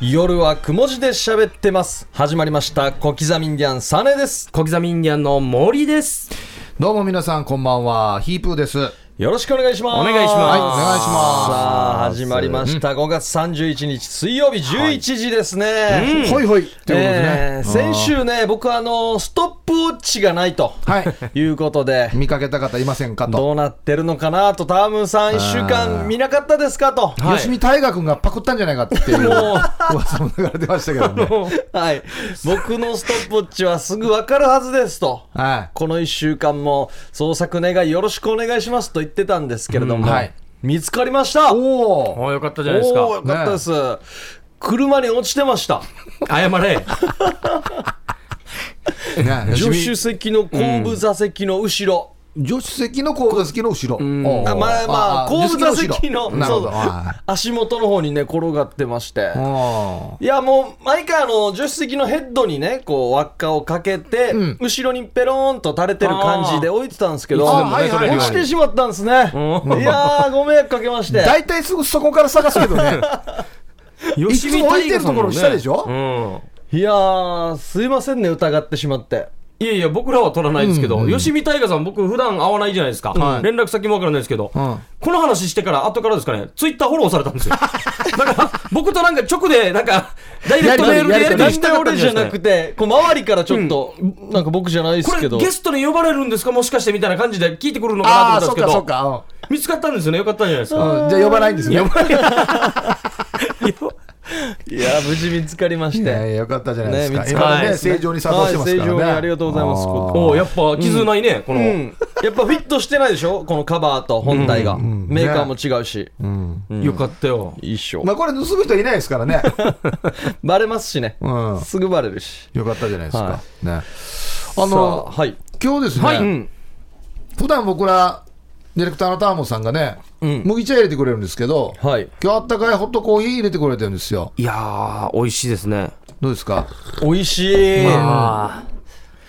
夜はくも字で喋ってます。始まりました。小刻みインディアンサネです。小刻みインディアンの森です。どうも皆さんこんばんは、ヒープーです。よろしくお願いします。お願いしますはいお願いしますさあ、始まりました。5月31日水曜日11時ですね。ほいほいということでね。えー先週ね、僕はあの、ストップウォッチがないとうんはい。いうことで、見かけた方いませんかと。どうなってるのかなと、タームさん1週間見なかったですかと。はい吉見大河君がパクったんじゃないかっていう噂も流れてましたけどね。はい。僕のストップウォッチはすぐわかるはずですと。はい。この1週間も創作願いよろしくお願いしますと言ってたんですけれども、うんはい。見つかりました。おおお。おーよかったじゃないですか。おーよかったです、車に落ちてました。謝れ。ね、助手席の後部座席の後ろ、助手席の後部座席の後ろ。あまあまあ後部座席の足元の方にね転がってまして。いやもう毎回あの助手席のヘッドにねこう輪っかをかけて、うん。後ろにペローンと垂れてる感じで置いてたんですけど落ちてしまったんですね、いやーご迷惑かけまして。大体すぐそこから探すけどね。いつも置いてるところ下でしょ？うん。いやー、すいませんね、疑ってしまって。いやいや、僕らは取らないですけど、吉見大河さん、僕、普段会わないじゃないですか、はい連絡先もわからないですけど、うんこの話してから、後からですかね、ツイッターフォローされたんですよ。だから、僕となんか直で、なんか、ダイレクトメールでやり取りしたかったんじゃな俺じゃないくて、こう周りからちょっと、なんか僕じゃないですこれ、けど。ゲストに呼ばれるんですかもしかしてみたいな感じで聞いてくるのかなと思ったんですけど。見つかったんですよね。よかったんじゃないですか。じゃあ呼ばないんですね。いやー、無事見つかりまして。やよかったじゃないですか。ね今ね、はい正常に作動してますからね。はい正常にありがとうございますおーやっぱ絆いね、この。うん。やっぱフィットしてないでしょ？このカバーと本体が。んメーカーも違うし。よかったよ。一緒。まあこれ盗む人いないですからね。バレますしね。うん。すぐバレるし。よかったじゃないですか。はね。あさのあ、はい。今日ですはいね、うん。普段僕ら、ディレクターのターモンさんがね、うん麦茶入れてくれるんですけど、はい。今日あったかいホットコーヒー入れてくれてるんですよ。いやー、美味しいですね。どうですか？美味しい。あ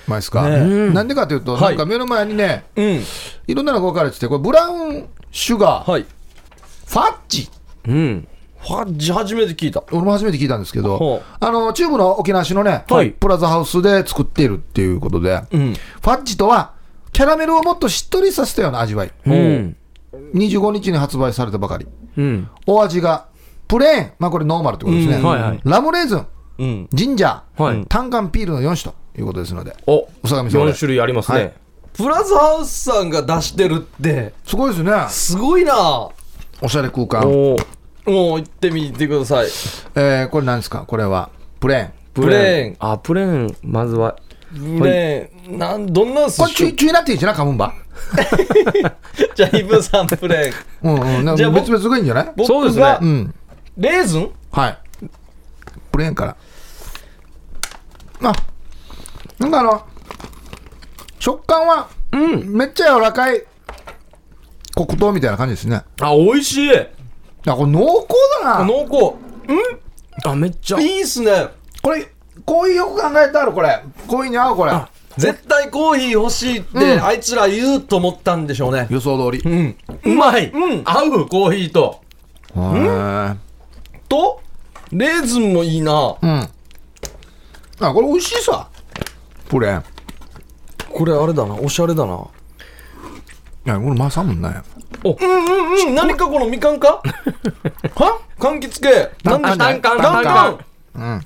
うまいですか、ねなんでかというと、はいなんか目の前にね、うん。いろんなのが分かれてて、これブラウンシュガー、はい。ファッジ。ーうん。ファッジ初めて聞いた。俺も初めて聞いたんですけほどう、あの、中部の沖縄市のね、はいプラザハウスで作っているっていうことで、うん。ファッジとは、キャラメルをもっとしっとりさせたような味わい。うん。25日に発売されたばかり。うん。お味が、プレーン、まあこれノーマルってことですね。うんはいはいラムレーズン、うん。ジンジャー、はいタンカンピールの4種ということですので、お、お坂見さん4種類ありますはいね。プラザハウスさんが出してるって、すごいですね。すごいなおしゃれ空間。もう行ってみてください。えー、これ何ですか？これは、プレーン。プレーン。あ、プレーン、まずは。プレーン。なん、どんなんすこれ、ちゅい、ちゅいなっていいじゃな、カムンバ。じゃあ、イブさんプレーン。うんうん。なんじゃあ別々がいいんじゃない？僕そうですねがうん。レーズン？はい。プレーンから。あ、なんかあの、食感は、うん。めっちゃ柔らかい黒糖みたいな感じですね。あ、美味しい。あ、これ濃厚だな。濃厚。あ、めっちゃ。いいっすね。これ、こういうよく考えたらこれ、コーヒーに合うこれ。絶対コーヒー欲しいって、うんあいつら言うと思ったんでしょうね。予想通り。うん。うまい。うん合う、コーヒーと。へと、レーズンもいいな。ーうん。あ、これ美味しいさ。プレーン。これあれだな、おしゃれだな。いや、これまさもんね。うんうんうん、何かこのみかんか？は？柑橘系。なんでタンカンタンカン。うん。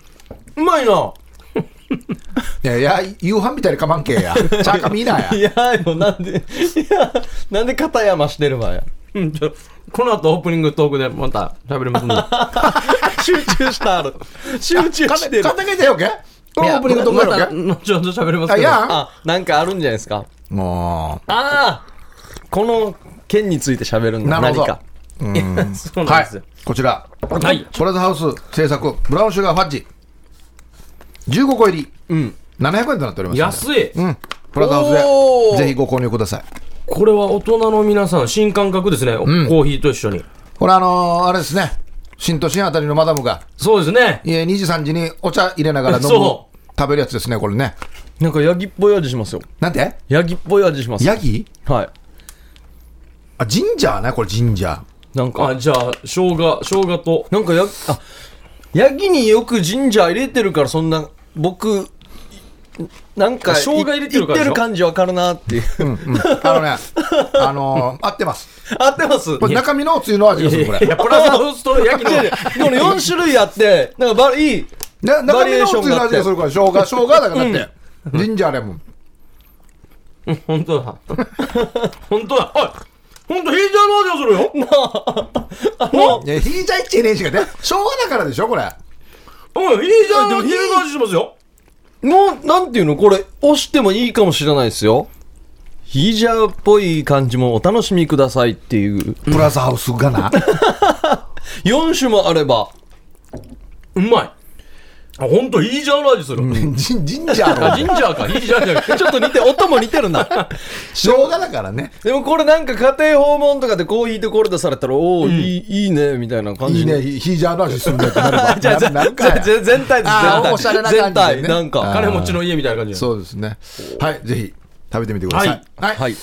うまいな。いやいや、夕飯みたいにかまんけや。チャーカミーナや い。やよ、なんで、いや、なんで片山してるわや。うんちょこの後オープニングトークでまた喋りますんで。集中したある。集中してる。片付けてよけオいやープニングとこやまたろけ後ほど喋りますあ、けど。いやあ、なんかあるんじゃないですか？もああこの件について喋るんだ。なるほど何か。う。うん。そうはいなんですよ。。こちら。はい。プラザハウス製作、ブラウンシュガーファッジ。15個入り。うん。700円となっております。安い。うん。プラザハウおースで、ぜひご購入ください。これは大人の皆さん、新感覚ですね。コーヒーと一緒に。これあのー、あれですね。新都心あたりのマダムが、そうですね。いえ2時3時にお茶入れながら飲むそ、食べるやつですね、これね。なんかヤギっぽい味しますよ。なんて？ヤギっぽい味します。ヤギ？はい。あ、ジンジャーね、これジンジャー。なんか、あ、じゃあ、生姜、生姜と、なんかや、あ、ヤギによくジンジャー入れてるからそんな僕なんか生姜入れてるからでしょ言ってる感じわかるなっていう、うんうんあのね、あのー合ってます。合ってますこれ中身のつゆの味がする、これ。いや、プラスハウスと焼きの。違う違うこの4種類あってなんかバいいな中バリエー身のつゆションがあっての味がするから、生姜、生姜だからだって。ジンジャーレモン。本当だ。本当だ。おい本当ヒージャーの味がするよ。いや、ヒージャーイチねえしかね。生姜だからでしょ、これ。おい、ヒージャーのヒージャーの味しますよ。もうなんていうの？これ押してもいいかもしれないですよヒージャーっぽい感じもお楽しみくださいっていうプラスハウスがな。4種もあればうまい。あ、本当ヒージャーの味する。ジンジンジャーあ、ジンの。ジャーか、ヒージャーじゃな。ちょっと似て音も似てるな 生姜だからね。でもこれなんか家庭訪問とかでコーヒーとこれ出されたらおお、いいいいねみたいな感じいいね、ヒヒージャーの味するんだってなれば。じゃあじゃあなるか全体ですあー全体おしゃれな感じでね全体なんかあ金持ちの家みたいな感じで。そうですね。はい、ぜひ食べてみてください。はい。はい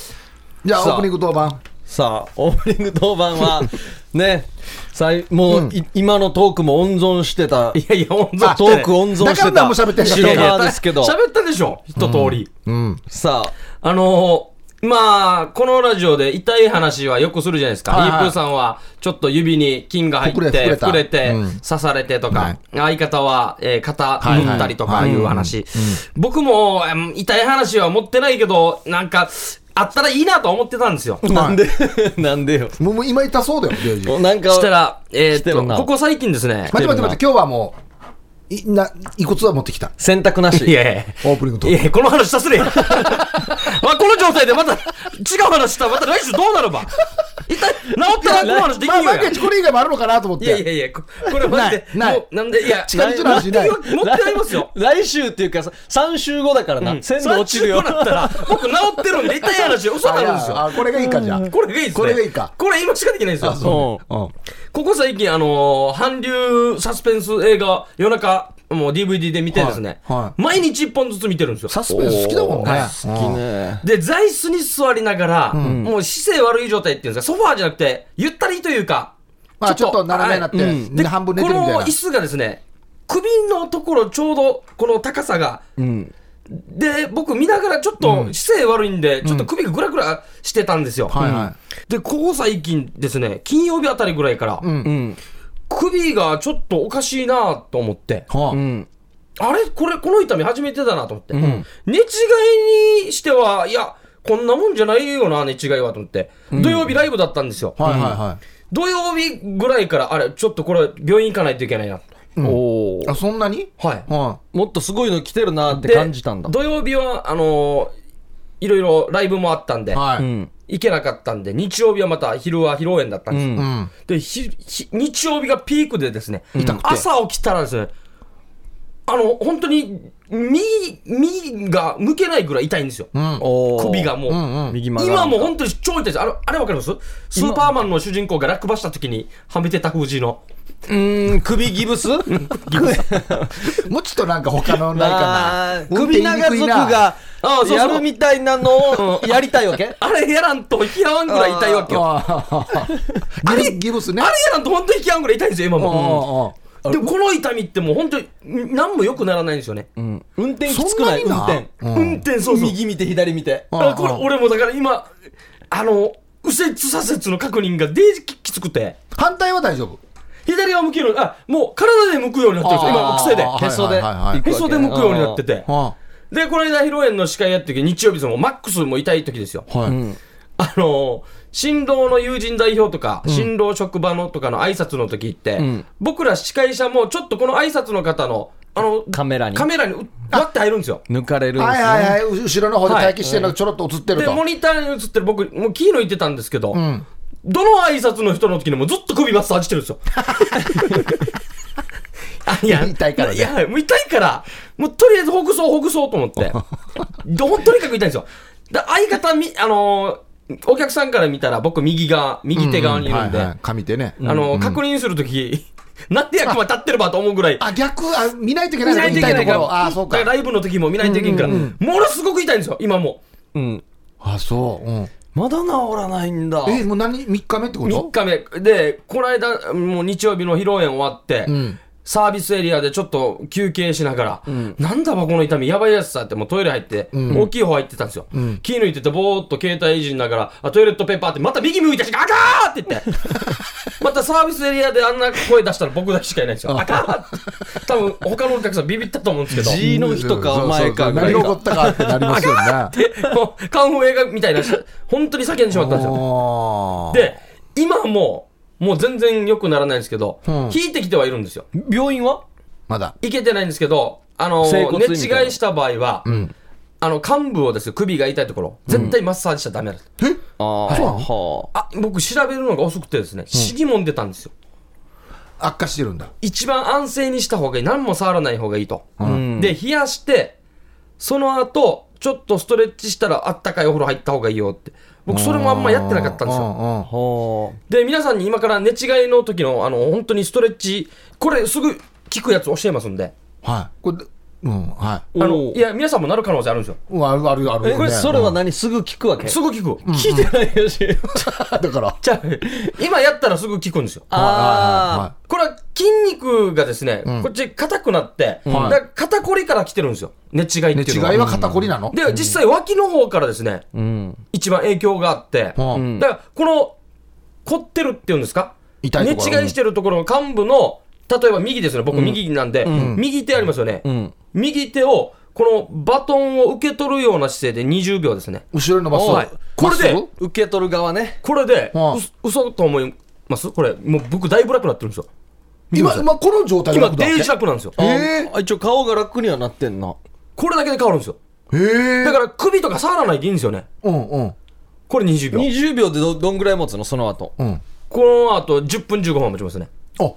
じゃあ、オープニング当番。さあオープニング当番は ねさいもう、い今のトークも温存してた。いやいや、温存トーク温存しからた何も喋ってんじゃん白いやいや間ですけど。喋ったでしょ、一通り。うん。さあ。あのー、まあ、このラジオで痛い話はよくするじゃないですか。はいはい。イープーさんは、ちょっと指に菌が入って、膨れ膨れた。膨れて、うん。刺されてとはかい、相方は、えー肩はいはい打ったりとかいう話。はい。僕も、うん痛い話は持ってないけど、なんか、あったらいいなと思ってたんですよ。なんで なんでよもうもう今痛そうだよ、デイジーなんかしたら、えーっと、してるなここ最近ですね。待って待って待って、今日はもう、いな、遺骨は持ってきた。選択なしいやいやオープニングとい。やいやこの話さすれや。まあ、この状態でまた違う話したらまた来週どうなるば一体治ったらこの話でき、んよや万。これ以外もあるのかなと思って。いやいやいや、これマジで、ないないもうなんで、いや、近道の話ない持ってありますよ。来週っていうかさ3週後だからな、鮮度落ちるよ30分だったら、僕治ってるんで、痛い話嘘になるんですよ。あ、これがいいか、じゃあ。これがいいです。これがいいかこれ今しかできないですよ。ここ最近、あの韓流サスペンス映画、夜中、もう DVD で見てですね、はいはい。毎日一本ずつ見てるんですよ。サスペンス好きだもんね。はい。好きねで、座椅子に座りながら、もう姿勢悪い状態っていうんですか、ソファーじゃなくて、ゆったりというか、まあ、ちょっと斜めになって、で半分寝てるみたいな。この椅。子がですね、首のところちょうどこの高さが、うん。で、僕見ながらちょっと姿勢悪いんで、ちょっと首がぐらぐらしてたんですよ。はいはで、ここ最近ですね、金曜日あたりぐらいから、い。うん。うん首がちょっとおかしいなと思って、はあうんあれ？これ、この痛み初めてだなと思って。ん寝違いにしては、いや、こんなもんじゃないよな、寝違いはと思って。土曜日ライブだったんですよ。はいはいは土曜日ぐらいから、あれ、ちょっとこれ、病院行かないといけないな。おおい。あ、そんなに？はい。はもっとすごいの来てるなってで感じたんだ土曜日は、あのーいろいろライブもあったんで、い。はい。うん行けなかったんで、日曜日はまた昼は披露宴だったんですよ。うんうん。でひひ日曜日がピークでですね、朝起きたらですね、あの、本当に、右、右が向けないぐらい痛いんですよ。首がもう。うんうん。今るもう本当に超痛いです。あれ、あれわかります？スーパーマンの主人公が落馬した時にはめてた封じの。うーん首ギブス？もうちょっとなんか他のないかな。首長族がやるみたいなのをやりたいわけ？あれやらんと引き合わんぐらい痛いわけよ。あああ。ギブスね。れやらんと本当に引き合わんぐらい痛いんですよ、今も。あでもこの痛みってもう本当に何も良くならないんですよね。うん運転きつくない運そんなにな？転うん運転そうそう。右見て左見てああこれ俺もだから今、あの、右折左折の確認がデージききつくて、反対は大丈夫？左は向けるあ、もう体で向くようになってるんですよ。今、癖で。あーへそではいはいはい行くわけへそで向くようになってて。はで、この間、披露宴の司会やってる時日曜日でもマックスも痛い時ですよ。い。はい。うんあの、新郎の友人代表とか、新郎職場のとかの挨拶の時って、ん僕ら司会者もちょっとこの挨拶の方の、あの、カメラにカメラにうわって入るんですよ。抜かれるんですはいねはいはい。後ろの方で待機してるのがちょろっと映ってるで、と。モニターに映ってる僕、もう気抜いてたんですけど、んどの挨拶の人の時にもずっと首マッサージしてるんですよ。あいや痛いからねいや、もう痛いから、もうとりあえずほぐそうほぐそうと思って。どとにかく痛いんですよ。だ相方み、あのーお客さんから見たら僕右側、右手側にいるんで、はいはい上手ね。あのー確認するとき、なんで役は立ってればと思うぐらい、あ、逆、あ、見ないといけない見ないといけないから。あ、そうかライブの時も見ないといけないから、ものすごく痛いんですよ、今も。うんあ、そう。うん。まだ治らないんだえ、もう何 ?3 日目ってこと？3日目で、この間、もう日曜日の披露宴終わって、うん。サービスエリアでちょっと休憩しながら、なんだばこの痛み、やばいやつさって、もうトイレ入って、大きい方入ってたんですよ。気抜いてて、ぼーっと携帯いじりながら、あトイレットペーパーって、また右向いたし、あかーって言って、またサービスエリアであんな声出したら僕だけしかいないんですよ。あかーって。多分、他のお客さんビビったと思うんですけど。G の人かお前かぐらいが何が起こったかってなりますよね。もうカンフー映画みたいなし、本当に叫んでしまったんですよ。よで、今はもう、もう全然良くならないんですけど、ん引いてきてはいるんですよ。病院は？まだ。いけてないんですけど、あの寝違いした場合は、あの、幹部をですよ、首が痛いところ、絶対マッサージしちゃダメだと。ああ、そうなの？はあ。あ、僕調べるのが遅くてですね、シギモン出たんですよ。悪化してるんだ。一番安静にした方がいい。何も触らない方がいいと。んで、冷やして、その後、ちょっとストレッチしたらあったかいお風呂入った方がいいよって。僕、それもあんまやってなかったんですよ。よ。はで、皆さんに今から寝違いの時の、あの、本当にストレッチ、これすぐ効くやつ教えますんで。はい。これ、うん、はあの、いや、皆さんもなる可能性あるんですよ。い。うん、あるあるあるこれ、それは何？すぐ聞くわけ？すぐ効く。聞いてないし。だから。じゃあ、今やったらすぐ効くんですよ。あこれは筋肉がですね、こっち硬くなって、だから肩こりから来てるんですよ。寝違いってね、いうのは。違いは肩こりなの？で、実際脇の方からですね、あ。うん。一番影響があって、うんだから、この、凝ってるっていうんですか？痛いところ寝違いしてるところの幹部の、例えば右ですよね。僕右なんで、右手ありますよね。うん。右手を、このバトンを受け取るような姿勢で20秒ですね。後ろに伸ばす。はいこれで？受け取る側ね。これで、はあう嘘と思います？これ、もう僕だいぶ楽になってるんですよ。ぐ今、今この状態で今、デージ楽なんですよ。あえあ一応顔が楽にはなってんな。これだけで変わるんですよ。へえ。だから首とか触らないでいいんですよね。うんうん。これ20秒。20秒でどどんぐらい持つの？その後。うん。この後10分15分持ちますね。あ、へ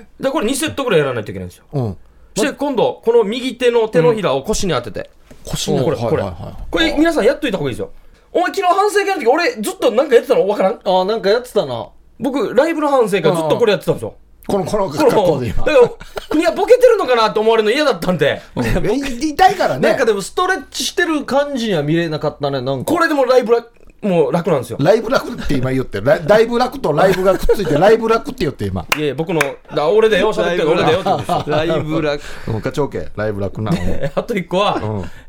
え。で、これ2セットぐらいやらないといけないんですよ。うん。そして今度、この右手の手のひらを腰に当てて。腰のこれ、これはいはいはい。これ皆さんやっといた方がいいですよ。お前昨日反省会の時俺ずっとなんかやってたの？分からんああ、なんかやってたな。僕、ライブの反省会ずっとこれやってたんですよ。この、このこ格好の、で今。だから、国はボケてるのかなって思われるの嫌だったんで、うん痛いからねなんか。でもストレッチしてる感じには見れなかったね、なんか。これでもライブラ、もう楽なんですよ。ライブ楽って今言ってる。ライだいぶ楽とライブがくっついて、ライブ楽って言って今。いやいや僕の、だ俺だよ、喋ってる俺だよってことですよ。ライブラうん、課長家、ライブ楽な。あと一個は、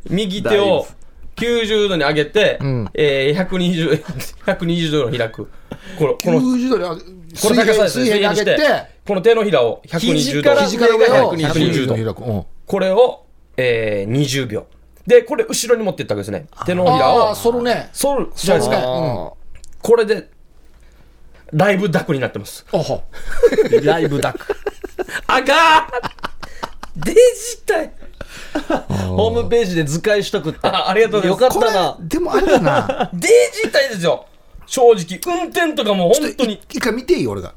右手を90度に上げて、んえー、120、120度の開く。この、この、こ90度にあれ水高さですね。平水平に上げて、この手のひらを120度。肘から上を120 120度度開く。うんこれを、えー、20秒。で、これ後ろに持っていったわけですね。手のひらをああ、。そるね。反るじゃないですか。あこれで、ライブダクになってます。おほ。ーライブダック。あがーデジタルホームページで図解しとくって。あありがとうございますよかったな。でもあれだな。デジタルですよ正直。運転とかも本当に。一回見ていい俺が。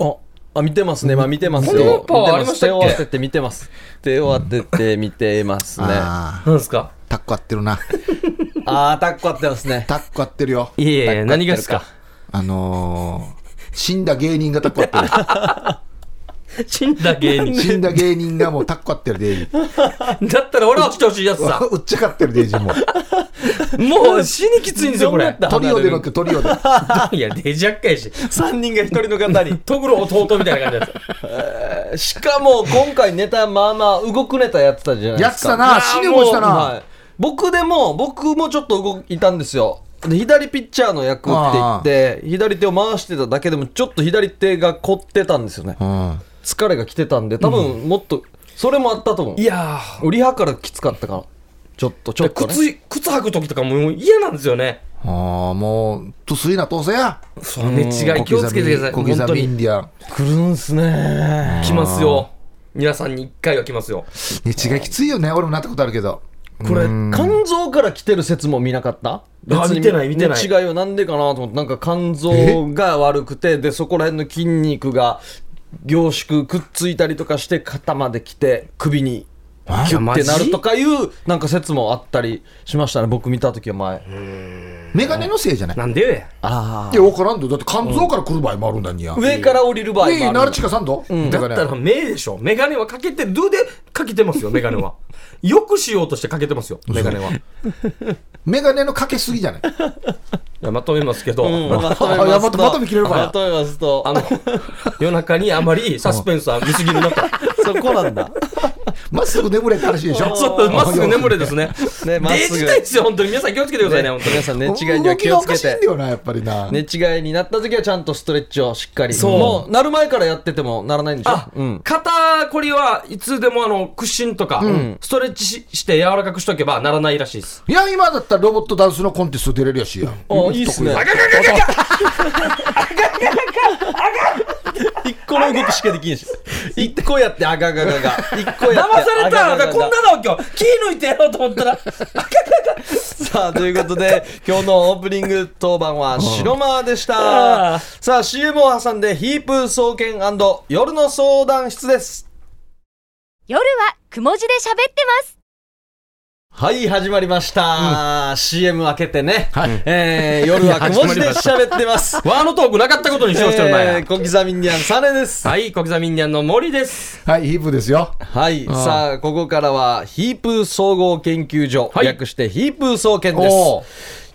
あ、あ、見てますね。まあ見てますよ。パワー見てありましたっけ？手を当てて見てます。手を当てて見てますね。ああなんですか？あ、タッコ合ってるな。あー、タッコ合ってますね。タッコ合ってるよ。いやいや、何がですか？あのー、死んだ芸人がタッコ合って 死んだ芸る。人。死んだ芸人がもうタッコ合ってるデイジー。だったら俺は落ちてほしいやつさ。うっちゃかってるデイジーも。もう死にきついんですよ、これ。トリオで乗ってトリオで。いや、デジ厄介し。3人が1人の方に。トグロ弟みたいな感じだしかも、今回ネタ、まあまあ、動くネタやってたじゃないやですか。ってたな。死に動したな。はい、僕でも、僕もちょっと動いたんですよ。で左ピッチャーの役って言って、左手を回してただけでも、ちょっと左手が凝ってたんですよね。うん。疲れが来てたんで、多分もっと、それもあったと思う。いやリハからきつかったから。ちょっと、ちょー、っと、ね。靴、靴履く時とかもう嫌なんですよね。ああ、もう、とすいな、とせや。そう、寝違い気をつけてください。小刻み本当に。インディアン。来るんすね。来ますよ。皆さんに一回は来ますよ。寝違いきついよね。俺もなったことあるけど。これ、肝臓から来てる説も見なかった？別に見てない見てない違いはなんでかなと思って、なんか肝臓が悪くて、で、そこら辺の筋肉が凝縮くっついたりとかして、肩まで来て、首にキュッてなるとかいう、なんか説もあったりしましたね、僕見た時は前。メガネのせいじゃない？なんでよや。あいや、わからんで。だって肝臓から来る場合もあるんだにや。上から降りる場合もあるええ、ナルチカさんとだったら目でしょ。メガネはかけてる。どうで、かけてますよ、メガネは。よくしようとしてかけてますよ、メガネは。いメガネのかけすぎじゃない。や、まとめますけど、うん まとめますと。まとまとめ切れるから。まとめますと。あの、夜中にあまりサスペンスは見すぎるなと。そこなんだまっすぐ眠れって話でしょ？そう、まっすぐ眠れですね。ねまっすぐ。ですよ、本当に。皆さん気をつけてくださいね、本当に。皆さん寝違いには気をつけてよなやっぱりな、寝違いになった時はちゃんとストレッチをしっかり。そう。もうなる前からやっててもならないんでしょ？あ、うん。肩こりはいつでもあの、屈伸とか、ストレッチしして柔らかくしとけばならないらしいです。いや今だったらロボットダンスのコンテスト出れるやしや。あいいっすね。得意一個の動きしかできんし。一個やってあがががが。一個やって騙されたあこんなの今日、気抜いてやろうと思ったら、さあということで今日のオープニング当番は白間でした。さあ CM を挟んでヒープ総研夜の相談室です。夜はくも字で喋ってます。はい、始まりました。CM 開けてね。はいえー、夜はくも字で喋ってます。ワーのトークなかったことにしようしてるなやえー、。小刻みにゃんサネです。はい、小刻みにゃんの森です。はいヒープですよはい、さあ、ここからは、ヒープ総合研究所、はい略してヒープ総研ですおー。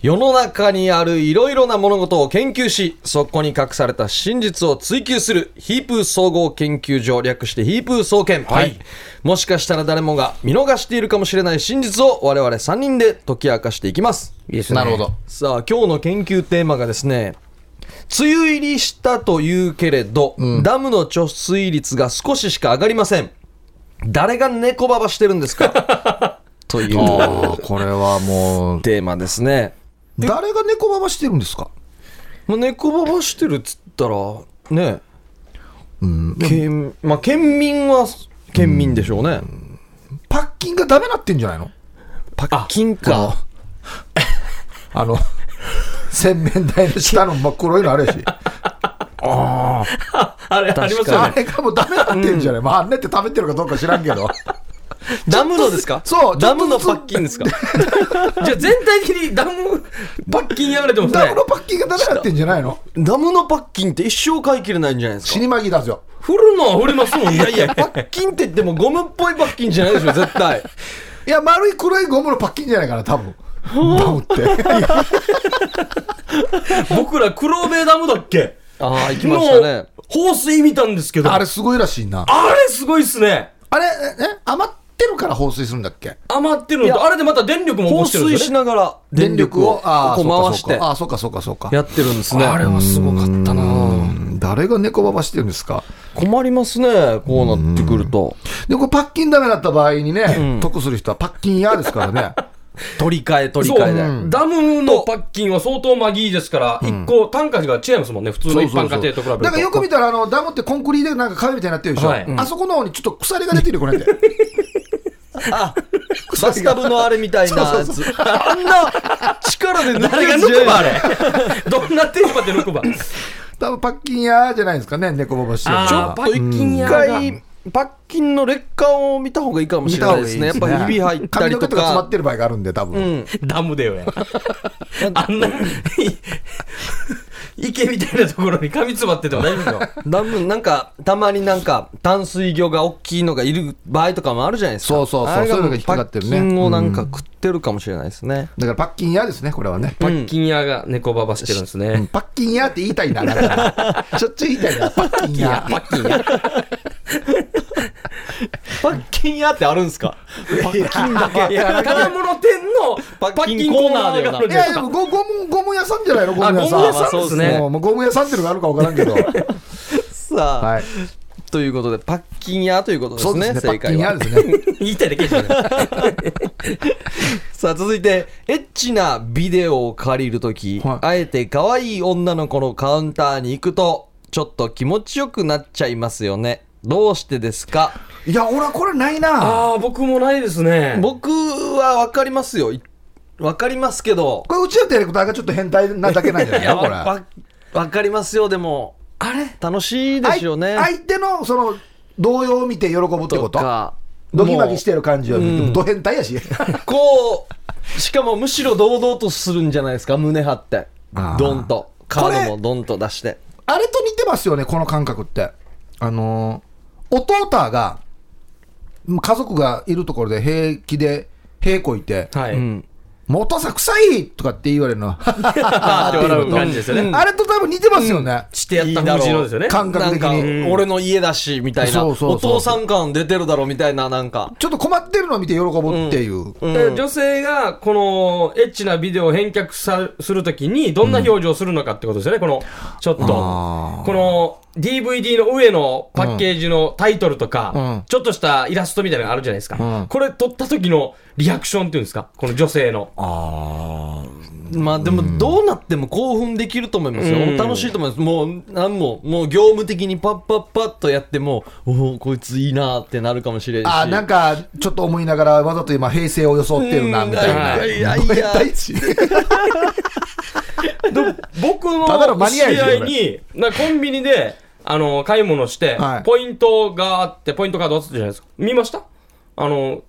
世の中にあるいろいろな物事を研究し、そこに隠された真実を追求するヒープ総合研究所、略してヒープ総研。はい。もしかしたら誰もが見逃しているかもしれない真実を我々3人で解き明かしていきます。いいですなるほど。さあ今日の研究テーマがですね梅雨入りしたというけれど、ダムの貯水率が少ししか上がりません誰が猫ばばしてるんですか？というこれはもうテーマですね誰が猫ばばしてるんですか？まあ猫ばばしてるっつったらね。県,、まあ、県民は県民でしょうね、パッキンがダメなってんじゃないの？パッキンか。あの 洗面台の下の真っ黒いのあるやし。あれ、ありますよね。あれがもうダメなってんじゃない、まああんねって食べてるかどうか知らんけど ダムのですか？そうダムのパッキンですか？じゃあ全体的にダム、パッキンやられてますね。ダムのパッキンがダメなってんじゃないの？ダムのパッキンって一生買い切れないんじゃないですか？死にまぎだぞ振るのは振りますもん。ね。いやいや、パッキンって言ってもゴムっぽいパッキンじゃないでしょ、絶対。いや丸い黒いゴムのパッキンじゃないかな多分。ダムって。僕ら黒部ダムだっけ？ああ、行きましたね。放水見たんですけど、あれあれすごいらしいな。すごいっすね。あれえ余ってるから放水するんだっけ？余ってるのと、あれでまた電力も起放水。しながら電力を回してあそうかそうか。そうかそうかやってるんですね。あれはすごかったな。うん。誰が猫ばばしてるんですか？困りますね、こうなってくると。でこれパッキンダメだった場合にね、得する人はパッキン屋ですからね 取り替え、取り替えで。ダムのパッキンは相当マギーですから、一個単価が違いますもんね、普通の一般家庭と比べると。だからよく見たらあのダムってコンクリでなんか壁みたいになってるでしょ、はい。あそこの方にちょっと鎖が出てるよこれってあ、バスタブのあれみたいなやつ。あんな力で抜誰が抜くばあれ？どんなテーマで抜くば多分パッキン屋じゃないですかね猫ばばしてるのあはーパッキン一回、パッキンの劣化を見た方がいいかもしれないですね。やっぱひび入ったりと髪の毛とか詰まかっ。てる場合があるんで多分、うん。ダムでよや。あんな、池みたいなところに髪詰まってても大丈夫よ。ダム、なんか、たまになんか、淡水魚が大きいのがいる場合とかもあるじゃないですか。そうそうそうそういうのが引っかかってるねパッキンをなんか食ってるかもしれないですね。だからパッキン屋ですねこれはね、パッキン屋が猫ババしてるんですね。パッキン屋って言いたいなだから しょっちゅう言いたいなパッキン屋パッキン屋。パッキン屋ってあるんですか？パッキンだけ。いや、金物店のパッキンコーナーでいやいやゴゴムゴム屋さんじゃないの？ゴム屋さん。あゴム屋さんですね。もうもうゴム屋さんっていうのがあるか分からんけど。さあ、はい。ということで、パッキン屋ということですね、すねパ正解は。ッキン屋。ですね。言いたいだけじゃない。さあ、続いて、エッチなビデオを借りるとき、はい。あえて可愛い女の子のカウンターに行くと、ちょっと気持ちよくなっちゃいますよね。どうしてですか？いや俺はこれないな。ああ、僕もないですね。僕はわかりますよ。いわかりますけど、これうちだってやることがちょっと変態なだけなんじゃないの？これ。わわかりますよ、でも、あれ？楽しいですよね。相相手のその動揺を見て喜ぶってこと？かドギマギしてる感じはうん。ド変態やし。こう、しかもむしろ堂々とするんじゃないですか、胸張って。ドンと。カードもドンと出して。あれと似てますよねこの感覚って。あのー弟が家族がいるところで平気で平こいてはい。うん元さ臭い！とかって言われるの。あーって笑う感じですよね。あれと多分似てますよね、してやったですよね。感覚的なんにか俺の家だしみたいな。お父さん感出てるだろみたいななんか。ちょっと困ってるのを見て喜ぶっていう、で女性がこのエッチなビデオを返却さするときにどんな表情をするのかってことですよね、このちょっと。この DVD の上のパッケージのタイトルとか、うん。ちょっとしたイラストみたいなのがあるじゃないですか、うん。これ撮った時のリアクションっていうんですか？この女性の。まあでもどうなっても興奮できると思いますよ、うん。楽しいと思います。もうなんももう業務的にパッパッパッとやってもおおこいついいなってなるかもしれんし。あーなんかちょっと思いながらわざと今平成を装ってるなみたいな、うん。いやいやいや。大地 僕のただのマニアや試し合になコンビニであの買い物して、はい。ポイントがあってポイントカード渡ったじゃないですか。見ました？あの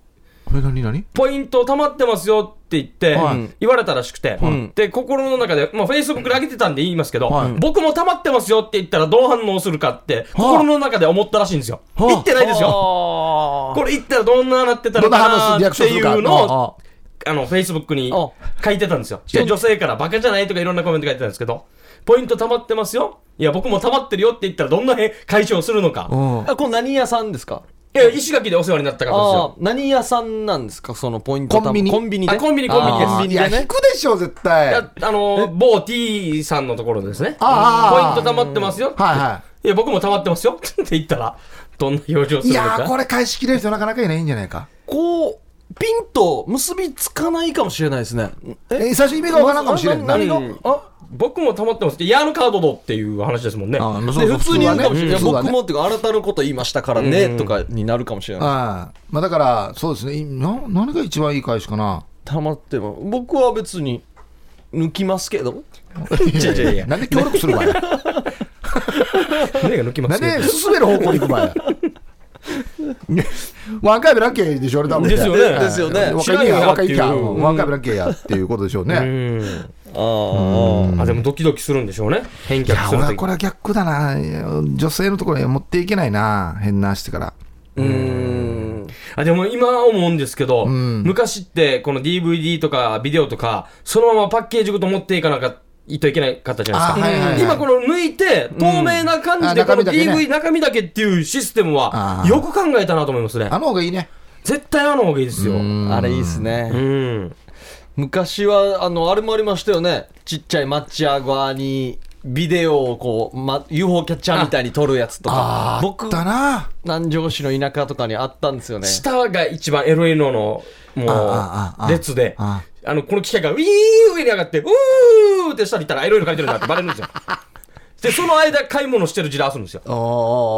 え何何？ポイント貯まってますよって言って、はい。言われたらしくて、んで、心の中で、まあ、Facebook で上げてたんで言いますけど、はい。僕も溜まってますよって言ったらどう反応するかって、心の中で思ったらしいんですよ。はあ。言ってないですよ。あ。これ言ったらどんななってたどんなのか反応するリアなってクションするかいうのを、あ。あの、Facebook にあ。書いてたんですよ。で、女性からバカじゃないとかいろんなコメント書いてたんですけど、ポイント溜まってますよ。いや、僕も溜まってるよって言ったらどんなへ解消するのか。うんあこれ何屋さんですか？いや、石垣でお世話になった方ですあよ。何屋さんなんですか？そのポイントコンビニコンビニコンビニコンビニですあーいや引くでしょ絶い対やあの、某 T さんのところですね。ああポイント溜まってますよ。はいはいや、僕も溜まってますよ。って言ったら、どんな表情すいるのか。やーこれ返しきれる人なかなかいないんじゃないかこうピンと結びつかないかもしれないですね。え最初意味がわからんかもしれんな。何が？あ？僕も溜まってますって、ヤーのカードどっていう話ですもんね。普通に言うかもしれない、僕もっていうかあなたのこと言いましたからね、とかになるかもしれないああまあだからそうですね。いな何が一番いい返しかな？たまっても僕は別に抜きますけど。いやいやいや、なんで協力する場合胸 が抜きまなんすけど。で進める方向に行く場合ワン回目ラッキーでしょ俺多分。ですよね。ですよね。若い若いやうんワン回目ラッキーやっていうことでしょうね。うん。ああ、でもドキドキするんでしょうね。返却するこれは逆だな。女性のところには持っていけないな。変なしてから。あうん。あでも今思うんですけど、ん。昔ってこの DVD とかビデオとか、そのままパッケージごと持っていかなかいといけないかったじゃないですか。あはいはいはい。今この抜いて、透明な感じであこの DV 中身だけっていうシステムはよく考えたなと思いますね。あ。の方がいいね。絶対あの方がいいですよ。うん。あれいいっすね、昔はあのあれもありましたよね。ちっちゃいマッチア側にビデオをこう、ま、UFO キャッチャーみたいに撮るやつとか。僕だな。南城市の田舎とかにあったんですよね。下が一番エロいのの、もう、列で、ああの、この機械がウィー上に上がって、うーって下に行ったらエロいの書いてるなってバレるんですよ。で、その間、買い物してる時代するんですよ。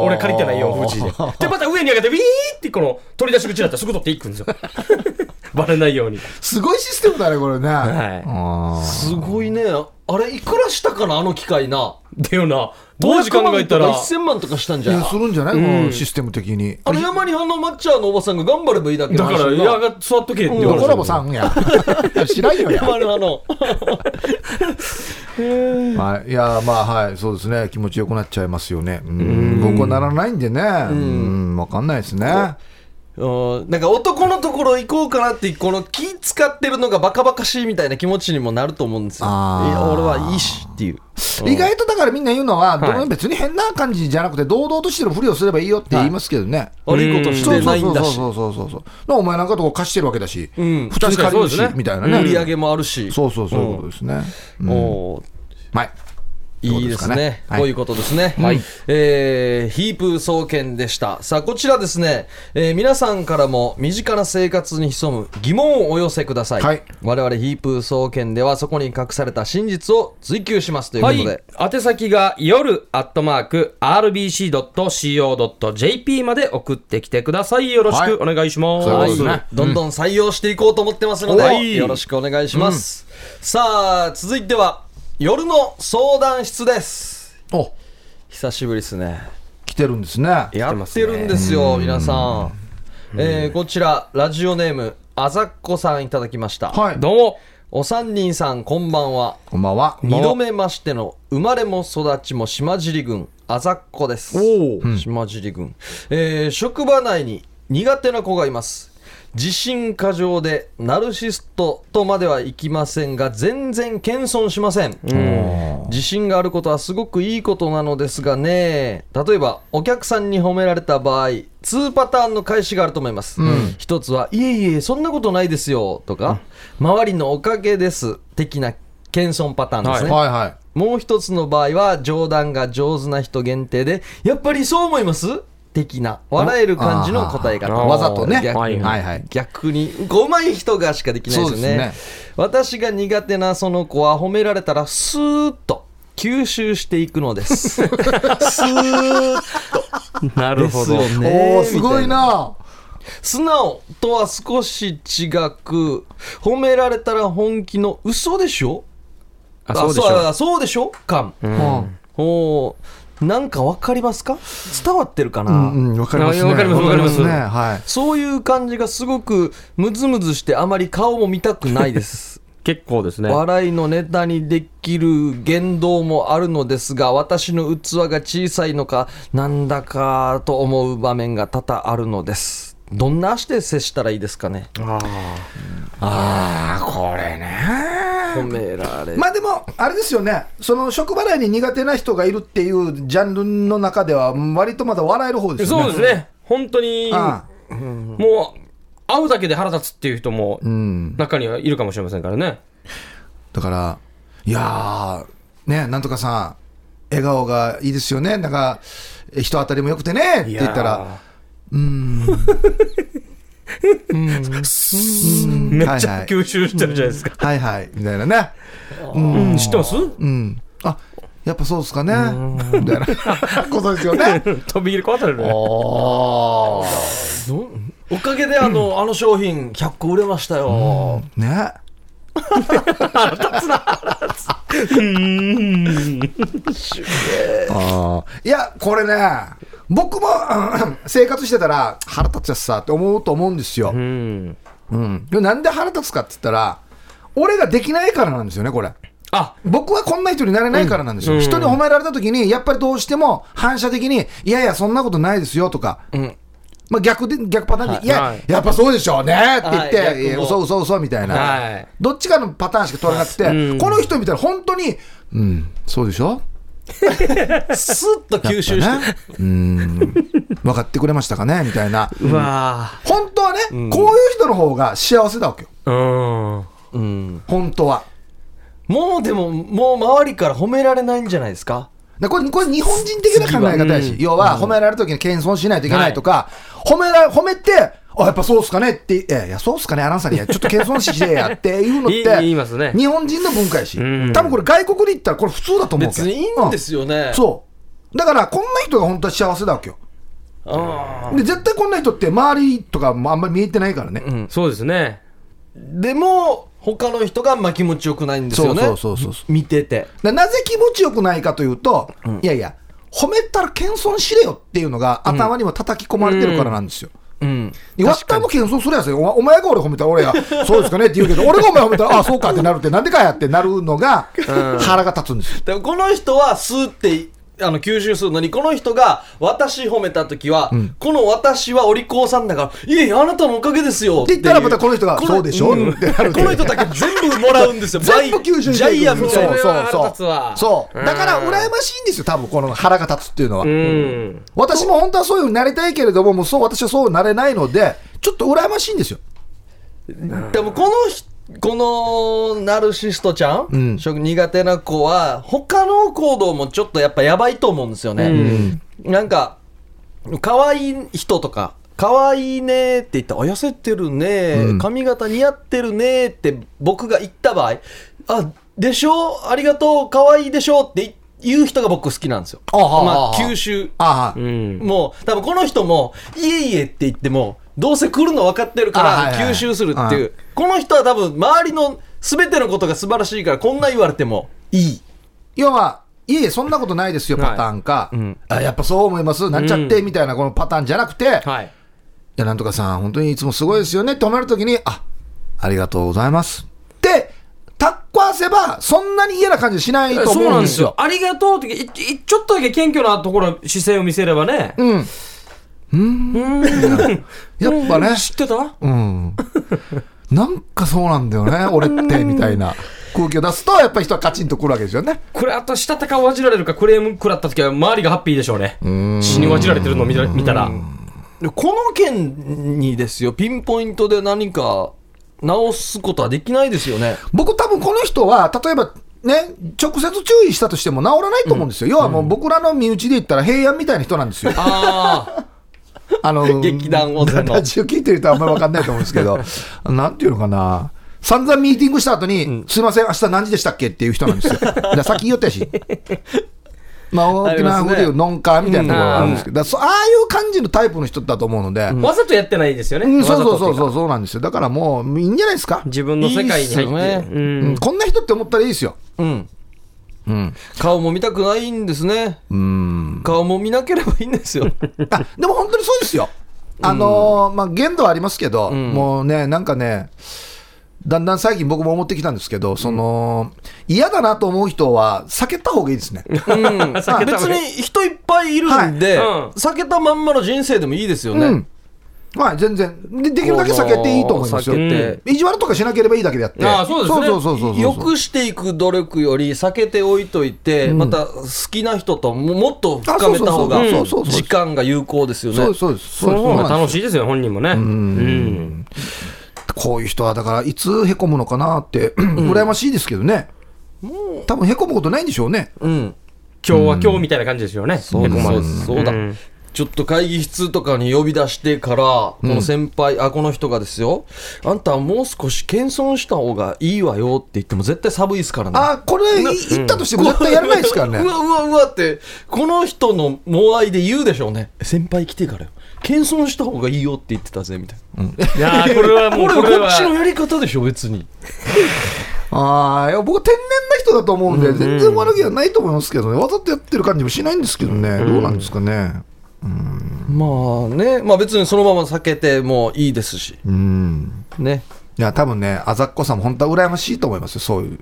俺借りてないよ、富士で。で、また上に上げて、ウィーってこの取り出し口になったらすぐ取っていくんですよ。バレないように。すごいシステムだねこれねはいあすごいねあれいくらしたかなあの機械なだよな、当時考えたら、1000万とかしたんじゃいやするんじゃない？このシステム的に。あの山にあのマッチャーのおばさんが頑張ればいいだけだから、いやが座っとけって言われてどこらもさんや。知らんよや山のあの。はい、いやまあはいそうですね。気持ちよくなっちゃいますよね。うん。僕はならないんでね。うん。分かんないですね。うんなんか男のところ行こうかなってこの気使ってるのがバカバカしいみたいな気持ちにもなると思うんですよ。俺はいいしっていう。意外とだからみんな言うのは、はい。別に変な感じじゃなくて堂々としてるふりをすればいいよって言いますけどね、悪いことしそうてそうそうそうないんだし。そうそうそうそうお前なんかとこ貸してるわけだし、ん。普通に借りるし、確かにそうですね。みたいなね、売り上げもあるし。そうそうそういうことですね、うん。おーはいいいですねこういうことですね。はいえーヒープー総研でした。さあ、こちらですね、えー皆さんからも身近な生活に潜む疑問をお寄せください。はい我々ヒープー総研ではそこに隠された真実を追求しますというこはとで。い。宛先が夜アットマーク rbc.co.jp まで送ってきてください。よろしくお願いします。はいことですねどんどん採用していこうと思ってますので、はいよろしくお願いします。さあ、続いては、夜の相談室です。お久しぶりですね。来てるんですねやってるんですよ、皆さん。えーこちら、ラジオネーム、あざっこさんいただきました。はいどうも。お三人さん、こんばんは。こんばんは二度目ましての生まれも育ちも島尻郡あざっこです。お島尻郡、えー職場内に苦手な子がいます自信過剰でナルシストとまではいきませんが全然謙遜しません。自信があることはすごくいいことなのですがね。例えばお客さんに褒められた場合2パターンの返しがあると思います、一つは「いえいえそんなことないですよ」とか「周りのおかげです」的な謙遜パターンですね、はい。はい。もう一つの場合は冗談が上手な人限定でやっぱりそう思います？的な笑える感じの答え方。わざとね。逆はいはいはい。逆にこう上手い人がしかできないですよね。ね。私が苦手なその子は褒められたらスーッと吸収していくのです。スーッなるほど。ね。おー、すごいな。素直とは少し違く褒められたら本気の嘘でしょ？あ、そうでしょあそうでしょ？感、うん。おーなんかわかりますか？伝わってるかな、うん、わかりますね。わかりますわかりますね。はい。そういう感じがすごくムズムズしてあまり顔も見たくないです。結構ですね。笑いのネタにできる言動もあるのですが私の器が小さいのかなんだかと思う場面が多々あるのです。どんな足で接したらいいですかね？あああ、これね。褒められまあでも、あれですよね、その職払いに苦手な人がいるっていうジャンルの中では、割とまだ笑える方でーすよね。そうですね。本当に、あもう、会うだけで腹立つっていう人もうん、中にはいるかもしれませんからね。だから、いやー、ね、なんとかさん、笑顔がいいですよね、なんか、え人当たりも良くてね。って言ったら、うー。ん、うん めっちゃ吸収してるじゃないですか。はいはい、みたいなね。うん、知ってます？うん。あやっぱそうですかね。みたいな ことですよね。飛び入り壊されるね。どおかげであのあの商品100個売れましたよ。ね。あーいや、これね、僕もうん生活してたら腹立つやつさって思うと思うんですよ。う。ん。うん、でなんで腹立つかって言ったら、俺ができないからなんですよね、これ。あ、僕はこんな人になれないからなんですよ、うん。人に褒められた時に、やっぱりどうしても反射的に、いやいや、そんなことないですよとか、んまあ、逆で逆パターンで、はい。い、や、はい。やっぱそうでしょうねって言って、はい嘘嘘嘘みたいな、はい。どっちかのパターンしか取れなくて、うん。この人見たら本当に、うん、そうでしょ？スッと吸収して。ね、うん、分かってくれましたかね？みたいな、うわ本当はね、こういう人の方が幸せだわけよ、ーうん。うん。本当は。もうでももう周りから褒められないんじゃないですか？でこれこれ日本人的な考え方やし、要は褒められるときに謙遜しないといけないとか、褒めら褒めて、あやっぱそうっすかねって、いやいや、そうっすかね、あなたさんに、いやちょっと謙遜してやっていうのって、言いますね。日本人の文化やし、うん。多分これ、外国に行ったらこれ、普通だと思う別にいいんですよね。うん。そう。だから、こんな人が本当は幸せだわけよ。あで、絶対こんな人って、周りとかもあんまり見えてないからね。そうですね。ーでも他の人がまあ気持ちよくないんですよね。そうそうそうそう見てて。でなぜ気持ちよくないかというと、いやいや、褒めたら謙遜しれよっていうのが、頭にも叩き込まれてるからなんですよ。うんわったも謙遜するやつよ。おお前が俺褒めたら俺が、そうですかねって言うけど、俺がお前褒めたら、ああ、そうかってなるって、なんでかやってなるのが、腹が立つんですよ。でもこの人はスーってあの吸収する。のにこの人が私褒めた時は、この私はお利口さんだからいえいえあなたのおかげですよ。って言ったらまたこの人がこそうでしょ？ん。ってなるこの人だけ全部もらうんですよ。全部吸収ジャイアンみたいな。そうそれはそう。そう。うんだから、羨ましいんですよ、多分この腹が立つっていうのは。うん。私も本当はそういうふうになりたいけれども、もうそう、私はそうなれないので、ちょっと羨ましいんですよ。でもこの人このナルシストちゃん、うん。食苦手な子は他の行動もちょっとやっぱやばいと思うんですよね、なんか可愛い人とか可愛いねって言ってあ痩せてるね、うん。髪型似合ってるねって僕が言った場合あでしょ？ありがとう可愛いでしょ？って言う人が僕好きなんですよ。あはあまあはあ吸収。ああ、うん。もう多分この人も「いえいえ」って言ってもどうせ来るの分かってるから吸収するっていう、はいこの人は多分周りの全てのことが素晴らしいからこんな言われてもいい。要は、いえいえ、そんなことないですよ、パターンか、あやっぱそう思います、なんちゃって、みたいなこのパターンじゃなくて、いはい。や、なんとかさん、本当にいつもすごいですよね。って褒めるときに、あありがとうございます。って、タッコわせば、そんなに嫌な感じしないと思うんんですすよ。ありがとうって、いいちょっとだけ謙虚なところ、姿勢を見せればね。うん。やっぱね、知ってた？うん。なんかそうなんだよね、俺って、みたいな。空気を出すと、やっぱり人はカチンとくるわけですよね。これあとしたたかわじられるかクレーム食らった時は周りがハッピーでしょうね。死にわじられてるのを見たら。でこの件にですよ、ピンポイントで何か直すことはできないですよね。僕多分この人は、例えば、ね、直接注意したとしても治らないと思うんですよ。要はもう僕らの身内で言ったら平安みたいな人なんですよ。ああの、劇団大勢のラジオ聞いてる人はあんまり分かんないと思うんですけど、なんていうのかな。散々ミーティングした後に、すいません、明日何時でしたっけっていう人なんですよ。だからさっき言ったやし。まあ、大きな風でいうノンカーみたいなところがあるんですけど、だからそああいう感じのタイプの人だと思うので、わざとやってないですよね、うん、そうそうそうそう、そうなんですよ。だからもう、いいんじゃないですか。自分の世界に入っていいねううんん、こんな人って思ったらいいですよ。あ、うん。うん。顔も見たくないんですね。うん。顔も見なければいいんですよ。あでも本当にそうですよ。あのーまあ、限度はありますけど、もうね、なんかね、だんだん最近僕も思ってきたんですけど、その、嫌だなと思う人は避けた方がいいですね。うん、別に人いっぱいいるんで、はいうん避けたまんまの人生でもいいですよね。うん。はい、全然。でできるだけ避けていいと思いますよ。避けて意地悪とかしなければいいだけであって。ああそうですねそうそうそうそうそう。よくしていく努力より避けておいといて、また好きな人とももっと深めた方があそうそうそうそう時間が有効ですよねそうです、。そうです。その方が楽い。しいですよ本人もねうんこういう人は、だから、いつへこむのかなって、羨ましいですけどね。多分へこむことないんでしょうね。うん。今日は今日みたいな感じですよねそうですへこまそうだ、んちょっと会議室とかに呼び出してから、この先輩、あ、この人がですよ、あんたはもう少し謙遜した方がいいわよって言っても絶対寒いですからね。あ、これ、い言ったとしても絶対やらないですからねう。わうわうわって、この人のモアイで言うでしょうね。先輩来てからよ。謙遜した方がいいよって言ってたぜ、みたいな。いやーこれはもうこれこれはこっちのやり方でしょ、別に。ああ、いや僕、天然な人だと思うんで、全然悪気はないと思いますけどね、わざとやってる感じもしないんですけどね、どうなんですかね。まあね、まあ別にそのまま避けてもいいですし。うん。ね。いや、多分ね、あざっこさんも本当は羨ましいと思いますよ、そういう。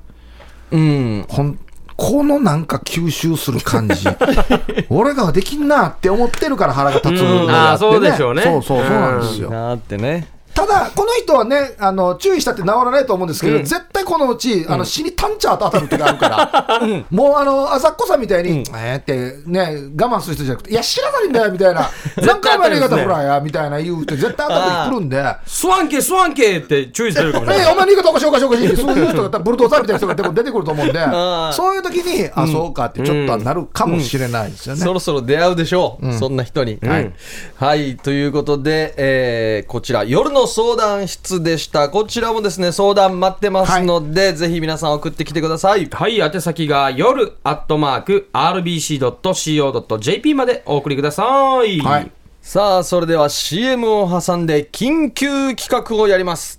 うん。ほんこのなんか吸収する感じ、俺ができんなって思ってるから腹が立つのうんがあって、あーそうでしょうねそうそう、そうなんですよ。なーってね。ただ、この人はね、あの注意したって治らないと思うんですけど、絶対このうち、あの死にタンチャーと当たる時があるから、もうあのあざっこさんみたいに、えーってね、我慢する人じゃなくて、いや、知らないんだよみたいな、何回もやり方ほらやみたいな言う人、絶対当たる時来るんで。スワンケスワンケって注意されるかもしれない。えお前の言い方おかしいおかしい。おかしいそういう人がブルドーザーみたいな人が出てくると思うんで。そういう時にあそうかってちょっとはなるかもしれないですよね、そろそろ出会うでしょう、そんな人に。はい、はい、ということで、えーこちら、夜の相談室でした。こちらもですね、相談待ってますので、ぜひ皆さん送ってきてください。はい、宛先が夜アットマーク RBC.CO.JP までお送りください。はいさあ、それでは CM を挟んで、緊急企画をやります。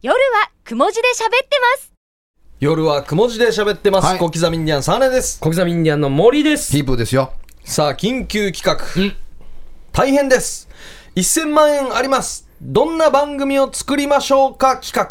夜はくも字で喋ってます。夜はくも字で喋ってます。はい小刻みインディアンサーネです。小刻みインディアンの森です。ヒープーですよさあ、緊急企画。大変です。1000万円あります。どんな番組を作りましょうか？企画。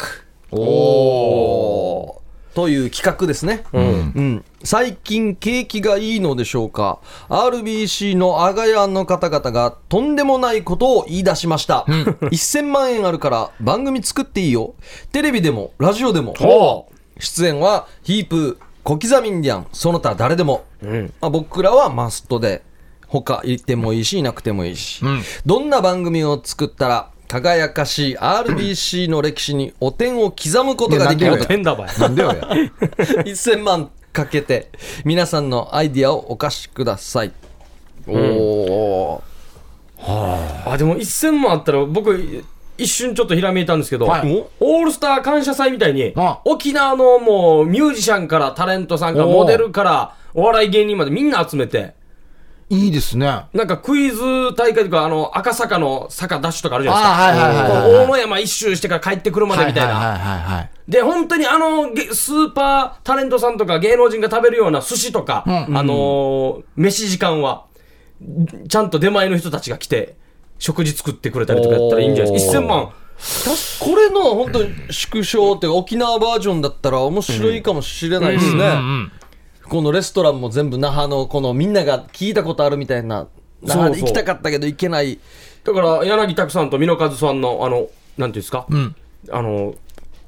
おーという企画ですね。うん最近景気がいいのでしょうか？RBC のアガヤンの方々がとんでもないことを言い出しました。1000万円あるから番組作っていいよ。テレビでもラジオでも。ほ出演はヒープー、小刻みインディアン、その他誰でも。んまあ、僕らはマストで、他いてもいいし、いなくてもいいし。どんな番組を作ったら、輝かしい RBC の歴史にお点を刻むことができるいやと変だばい。なんでよや1000 万かけて皆さんのアイディアをお貸しください、おおあ、でも1000万あったら僕、一瞬ちょっとひらめいたんですけど、はい。オールスター感謝祭みたいにあ、沖縄のもうミュージシャンからタレントさんからモデルからお笑い芸人までみんな集めて、いいですねなんかクイズ大会とか、あの、赤坂の坂ダッシュとかあるじゃないですか。大野山一周してから帰ってくるまでみたいな。はいはいはいはいで、本当にあの、げスーパータレントさんとか芸能人が食べるような寿司とか、あのー飯時間は、ちゃんと出前の人たちが来て、食事作ってくれたりとかやったらいいんじゃないですか。1000万。これの本当に縮小っていうか沖縄バージョンだったら面白いかもしれないですね、このレストランも全部那覇のこのみんなが聞いたことあるみたいなそうそう。あ行きたかったけど行けない。だから柳拓さんと美濃和さんのあのなんていうんですか、あの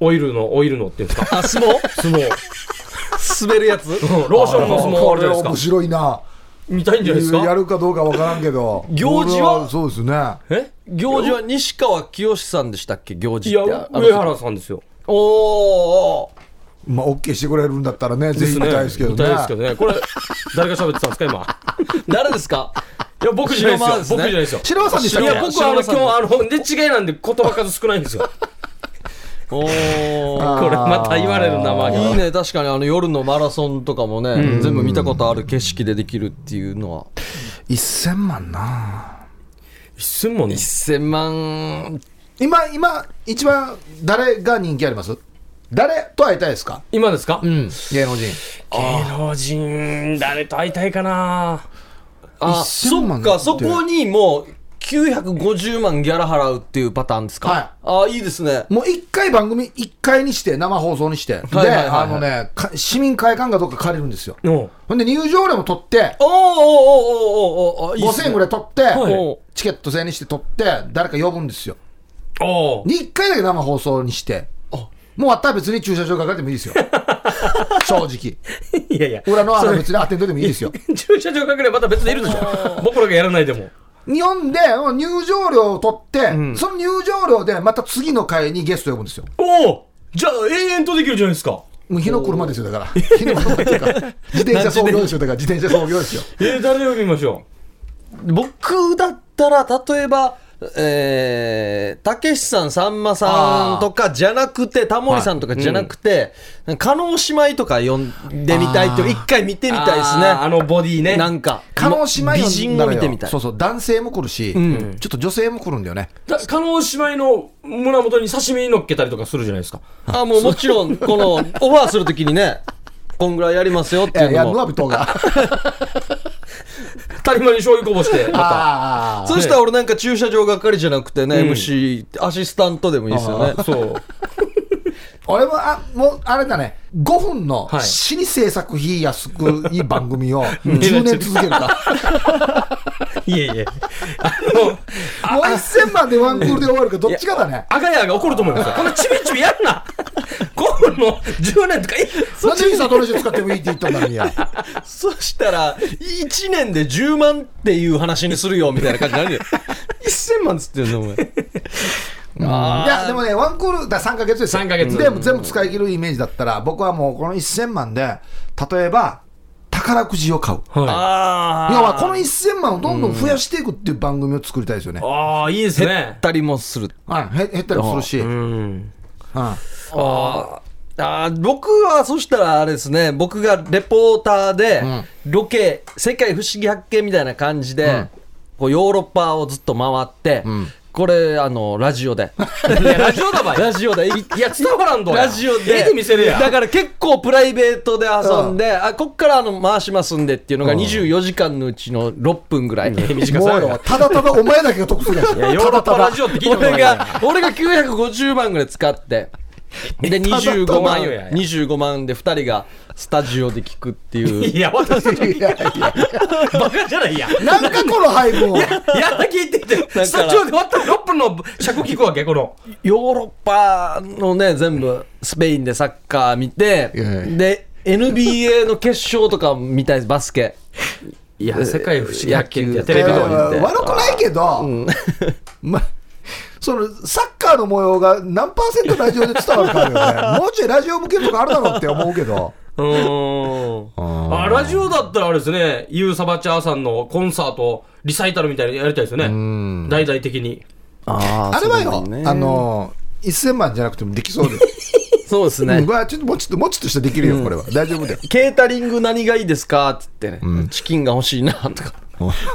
オイルのオイルのっていうんですか？あ相撲相撲滑るやつ？ローションの相撲あこれ面るじゃないですか？白いな。見たいんじゃないですか？やるかどうかわからんけど。行事は？俺そうですね。え？行事は西川きよしさんでしたっけ？行事いやって。あの上原さんですよ。おーおーまあ OK してくれるんだったらねぜひ見たいですけど見たいねですけどね。これ誰が喋ってたんですか今？誰ですか？いや僕じゃないですよ。僕じゃないですよ。白輪さんでしたいや僕はあの今日あので違いなんで言葉数少ないんですよ。お これまた言われる名前いいね。確かにあの夜のマラソンとかもね、全部見たことある景色でできるっていうのは。1000万な。1000万？1000万。今今一番誰が人気あります？誰と会いたいですか？今ですか、うん。芸能人。芸能人誰と会いたいかな？あ1000そ万っかそこにもう950万ギャラ払うっていうパターンですか、はい。ああいいですね。もう一回番組一回にして生放送にして、で、はいはいはいはい。あのねか市民会館かどっか借りるんですよ。のほんで入場料も取っておーおーおーおーおーおーいいっす5000ね円ぐらい取って、はいチケット制にして取って誰か呼ぶんですよおーに1回だけ生放送にしてもう終わったら別に駐車場かかってもいいですよ。正直。いやいや。裏の穴別にアテンドでもいいですよ。駐車場かければまた別でいるでしょ。僕らがやらないでも。日本で入場料を取って、その入場料でまた次の回にゲスト呼ぶんですよ。おお。じゃあ永遠とできるじゃないですか。もう日の車ですよだから。日の車っていうか自転車操業ですよだから。自転車操業ですよ。えー、誰呼びましょ僕だったら例えばえーたけしさんさんまさんとかじゃなくてタモリさんとかじゃなくて加納姉妹とか呼んでみたいっていう一回見てうみたいですね。あのボディね。なんか。加納姉妹美人を見てみたい。そうそう男性も来るし、ちょっと女性も来るんだよね。だ加納姉妹の胸元に刺身乗っけたりとかするじゃないですか。あもうもちろん このオファーするときにねこんぐらいやりますよっていやいやいうのもヌアビトが 谷間に醤油こぼしてまた。ああ そしたら俺なんか駐車場係じゃなくてね、MC アシスタントでもいいですよね。そう。俺もあもうあれだね。5分のはい。死に制作費安くいい番組を10年続けるか。いえいえ。あのもう1000万でワンクールで終わるかどっちかだね。アガヤが怒ると思いますよ。こんなちびちびやんな。5分の10年とかえなんでサトルシ使ってもいいって言ったんだのにや。そしたら1年で10万っていう話にするよみたいな感じになるよ。1000万っつってんのお前。いやでもねワンクールだ3か月ですよ。3ヶ月。でも全部使い切るイメージだったら僕はもうこの1000万で例えば宝くじを買う。はあ要はこの1000万をどんどん増やしていくっていう番組を作りたいですよね。い、ああいいです減ねったりもする。はい、へ減ったりもするし、うん。うんああー僕はそしたらあれですね。僕がレポーターでロケ、世界不思議発見みたいな感じで、こうヨーロッパをずっと回って、これあのラジオで。ラジオだばい。ラジオで。いいや伝わらんどや。ラジオで。絵で見せるや。だから結構プライベートで遊んで、あこっからあの回しますんでっていうのが24時間のうちの6分ぐらい、短さやもうよただただお前だけが得するやつ。いやヨーロッパラジオって聞いたことない。俺が俺が950万ぐらい使ってで25万よや25万で2人がスタジオで聞くっていう。いや私いやいや。バカじゃないや。なんかこの配分いや聞いてて。スタジオで終わったら6分の尺聞くわけこの。ヨーロッパのね全部スペインでサッカー見ていやいや。で NBA の決勝とか見たいですバスケ。いや世界不思議野球テレビでも言って悪くないけど、まそのサッカーの模様が何パーセントラジオで伝わるかよね。もうちょいラジオ向けとかあるだろうって思うけど。うーん。あラジオだったらあれですね。ユーサバチャーさんのコンサートリサイタルみたいなのやりたいですよね。大々的に。ああれはよ、あの1000万じゃなくてもできそうで、そうですね。うん。まあちょっともうちょっともうちょっとしたらできるよ、これは。大丈夫だよ。ケータリング何がいいですかって言ってね、チキンが欲しいなとか。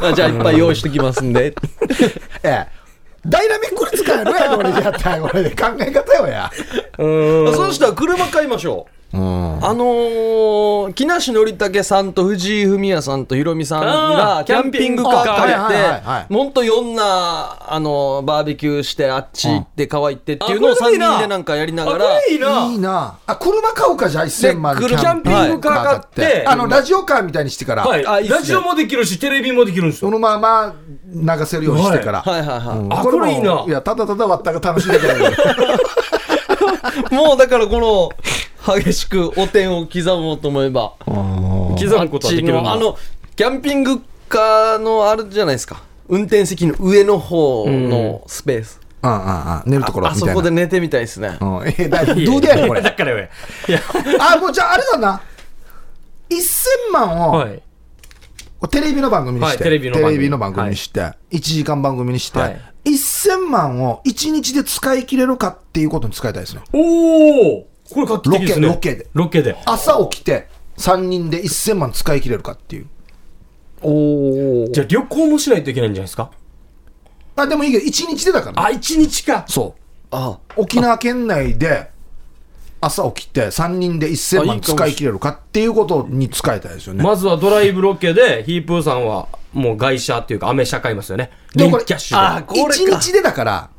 あじゃあいっぱい用意してきますんで。ええダイナミックに使えるやんこれ。やったらこれで。考え方よや。うーん。そうしたら車買いましょう。うんあのー、木梨憲武さんと藤井フミヤさんとヒロミさんがキャンピングカー借りて、もっといろんな、あのーバーベキューして、あっち行って、川行ってっていうのを3あこれいいな。人でなんかやりながら、れいいな。いいな。あ車買うかじゃあ1000万でキキャンピングカー買って。あのラジオカーみたいにしてから、はい。ラジオもできるしテレビもできるんですよ。そのまま流せるようにしてから、はいはいはい。うん。あこれいいな。もいやただただ割ったが楽しいだけだけどもうだからこの、激しくお点を刻もうと思えば、刻むことはできるあの、キャンピングカーのあるじゃないですか？運転席の上の方のスペース。ああああ寝るところあそみたいな。こで寝てみたいですね。うんえだどうでやねんこれ。だからよい。や。あもうじゃああれだな。1000万を、はい。テレビの番組にして、はいテレビの番組。にして、1時間番組にして、はい。1000万を1日で使い切れるかっていうことに使いたいですね。おおこれ画期的ですね。ロケロケで。ロケで。朝起きて3人で1000万使い切れるかっていう。おじゃあ旅行もしないといけないんじゃないですか？あ、でもいいけど、1日でだから、ね。あ一日か。そう。あ、沖縄県内で朝起きて3人で1000万使い切れるかっていうことに使いたいですよね。まずはドライブロケでヒープーさんはもう外車っていうかアメ車買いますよね。でもこれキャッシュで。あこれか。1日でだから、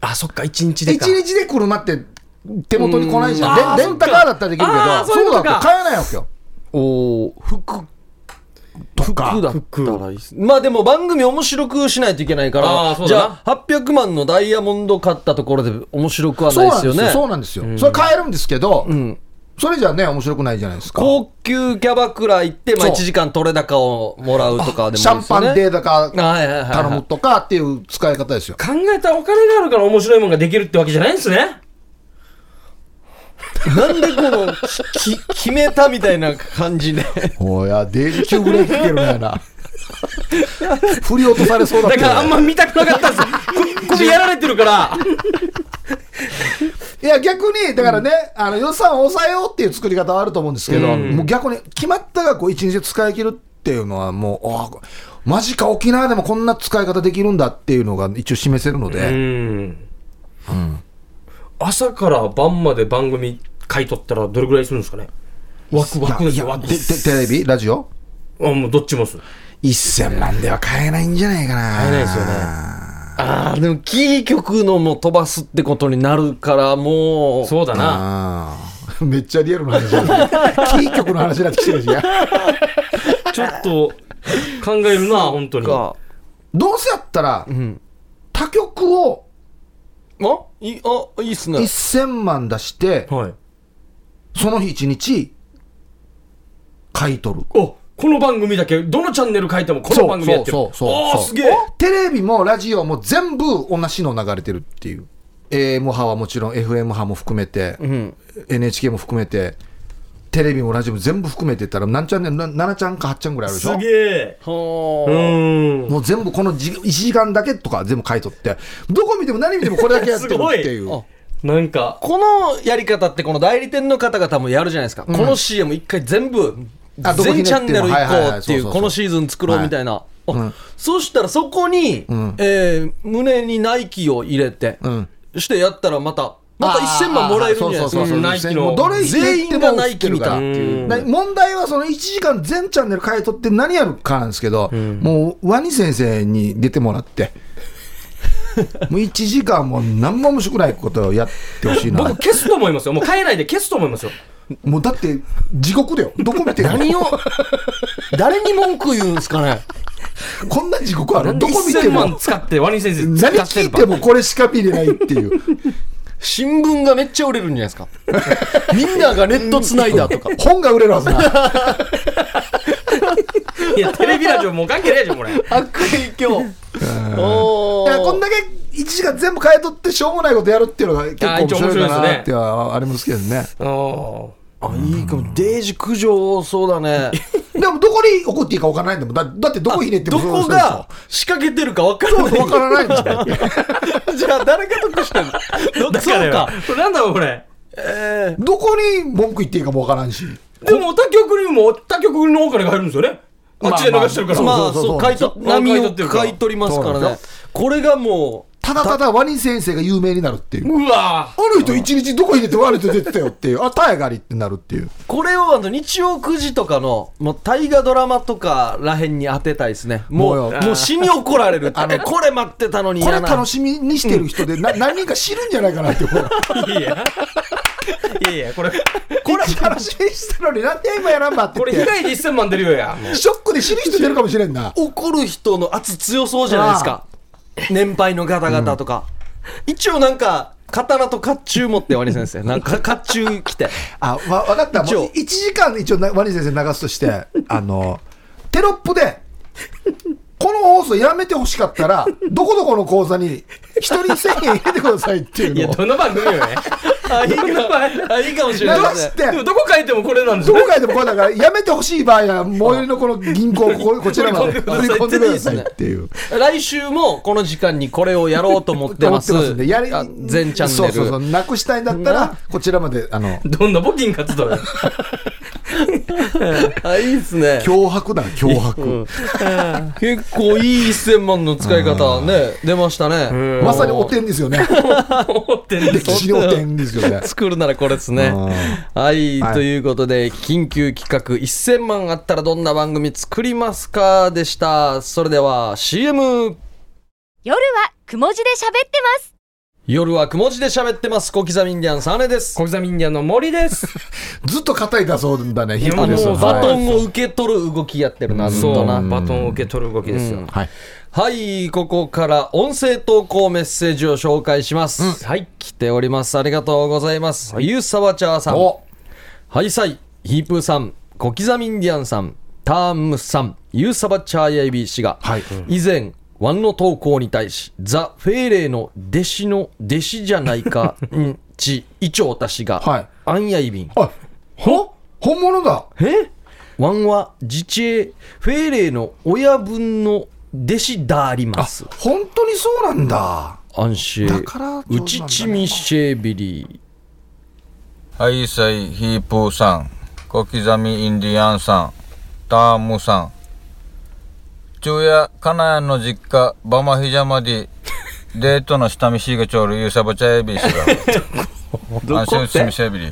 あそっか一日で1か日で車って手元に来ないじゃん。レンタカーだったらできるけど、そうだと買えないわけよ。お服とか。服だったらいい。まあでも番組面白くしないといけないかあらじゃあ800万のダイヤモンド買ったところで面白くはないですよね。そうなんですよ。それ買えるんですけど、ん。それじゃね、面白くないじゃないですか。高級キャバクラ行って、まあ、そう。1時間取れ高をもらうとかでもいいですシよね。ャンパンデーだかはいはいはいはい頼むとかっていう使い方ですよ。考えたらお金があるから面白いものができるってわけじゃないんですねなんでこのき決めたみたいな感じで。おや、電柱ブレーキ来てるねな。振り落とされそうだったよだからあんま見たくなかったんです。こ首やられてるから。いや、逆に、だからね、あの予算を抑えようっていう作り方はあると思うんですけど、うん。もう逆に決まったがこう一日で使い切るっていうのは、もう、あマジか、沖縄でもこんな使い方できるんだっていうのが一応示せるのうで、ん朝から晩まで番組買い取ったらどれぐらいするんですかね？枠枠ですよ。枠いやててテレビ、ラジオ？あもうどっちもっす1000万では買えないんじゃないかな。買えないですよね。ああでもキー局のも飛ばすってことになるからもう。そうだな。めっちゃリアルな話だね。キー局の話になってきてるし。や。ちょっと考えるな本当に。か。どうせやったら、ん。他局をあいいあいいっすね。1000万出して、はい。その日一日、買い取る。おこの番組だけどのチャンネル書いてもこの番組やってる。そうそうそうそう。おーすげえ。テレビもラジオも全部同じの流れてるっていう。AM 派はもちろん FM 派も含めて、ん。NHK も含めて、テレビもラジオも全部含めてったら何チャンネル、な7ちゃんか8ちゃんぐらいあるでしょ？すげえ。もう全部このじ1時間だけとか全部買い取って、どこ見ても何見てもこれだけやってるっていう。あなんか。このやり方ってこの代理店の方々もやるじゃないですか、この CM 一回全部全チャンネル行はいはいはこっていうこのシーズン作ろうみたいな、あうん。そしたらそこに、ん。えー胸にナイキを入れて、うん。してやったらまたまた1000万もらえるんじゃないですか。そうそうそうう。んナイキの。も。うどれ全員がナイキみたい。っていうな問題はその1時間全チャンネル変えとって何やるかなんですけど、もうワニ先生に出てもらって、もう1時間も何も面白くないことをやってほしいな。僕。消すと思いますよ。もう変えないで消すと思いますよ。もうだって地獄だよ。どこ見ても。何を誰に文句言うんですかね。こんな地獄ある？どこ見て1000万も。使ってワニ先生何使ってる聞いてもこれしか見れないっていう。新聞がめっちゃ売れるんじゃないですか。みんながネットつないだとか。本が売れるはずな。いやテレビラジオもう関係ないじゃんこれ。悪影響。おー。いやこんだけ1時間全部変えとってしょうもないことやるっていうのが結構面白いかなってはありますけどね。あー。あいい。かもデージ苦情そうだねでもどこに送っていいか分からないんだもん。だだってどこひねってどもこが仕掛けてるか分からない。分からないん。じゃあ誰が得してんの？どだからよそうかこれなんだろうこれ？えどこに文句言っていいかも分からんし。でも他局にも他局のお金が入るんですよね。あっちで流してるから、ーまあそう。買い取りますからね。これがもうただただワニ先生が有名になるっていう。うわあの人一日どこに出てワニと出てたよっていう。あ、タイガリってなるっていう。これをあの日曜9時とかのもう大河ドラマとからへんに当てたいですねもうもうよもう死に怒られるえこれ待ってたのにこれ楽しみにしてる人でな何人か知るんじゃないかなっていう。いやいやいやいやこれこれ楽しみにしてたのになんで今やらんばってこれ。被害で1000万出るよやショックで死ぬ人出るかもしれんな。怒る人の圧強そうじゃないですか年配の方々とか、一応なんか刀と甲冑持ってワニ先生。なんか甲冑着て。あ、わ、分かった。も一応。う1時間一応なワニ先生流すとして、あの、テロップで、この放送やめてほしかったら、どこどこの口座に一人1000円入れてくださいっていうのを。いやどの番組よねあいいかあいいかもしれないでもどこ書いてもこれなんですよどこかでもこれだから、やめてほしい場合は、最寄りのこの銀行、ここ こちらまで振り込んでください。っていう。来週もこの時間にこれをやろうと思ってます。思ってんでやりあ全チャンネル。そうそうそう、なくしたいんだったら、こちらまで、あの、どんな募金活動や あいいっすね。脅迫だ、脅迫。結構いい1000万の使い方ね出ましたね。まさにお点ですよね。思ってんです歴史にお点ですよね。作るならこれですね。はい、はい。ということで緊急企画1000万あったらどんな番組作りますか？でした。それでは CM 夜はくも字で喋ってます。夜はくも字で喋ってます。小刻みインディアンサーネです。小刻みインディアンの森です。ずっと硬いだそうだね、ヒッやプですもうバトはいンを受け取る動きやってるなずっそうとなバトンを受け取る動きですよ。はい。はいここから音声投稿メッセージを紹介します、はい。来ております。ありがとうございます、ゆうさわちゃーさん。お。ハイサイ、ヒープーさん、小刻みインディアンさん、タームさん、ユーサバチャーヤイビー氏が、はい。以前、ワンの投稿に対し、ザ・フェーレイの弟子の弟子じゃないか、んち、イチョウタ氏が、はいアンヤイビン。あ、ほ本物だ。え？ワンは自治へフェーレイの親分の弟子であります。本当にそうなんだ。アンシェ、だからウチチミシェービリー。ハイサイヒープーさん、小刻みインディアンさん、タームさん。昼夜、金谷の実家、バマヒジャマディ、デートの下見しがちょるユーサバチャエビスが、安心すみせびり。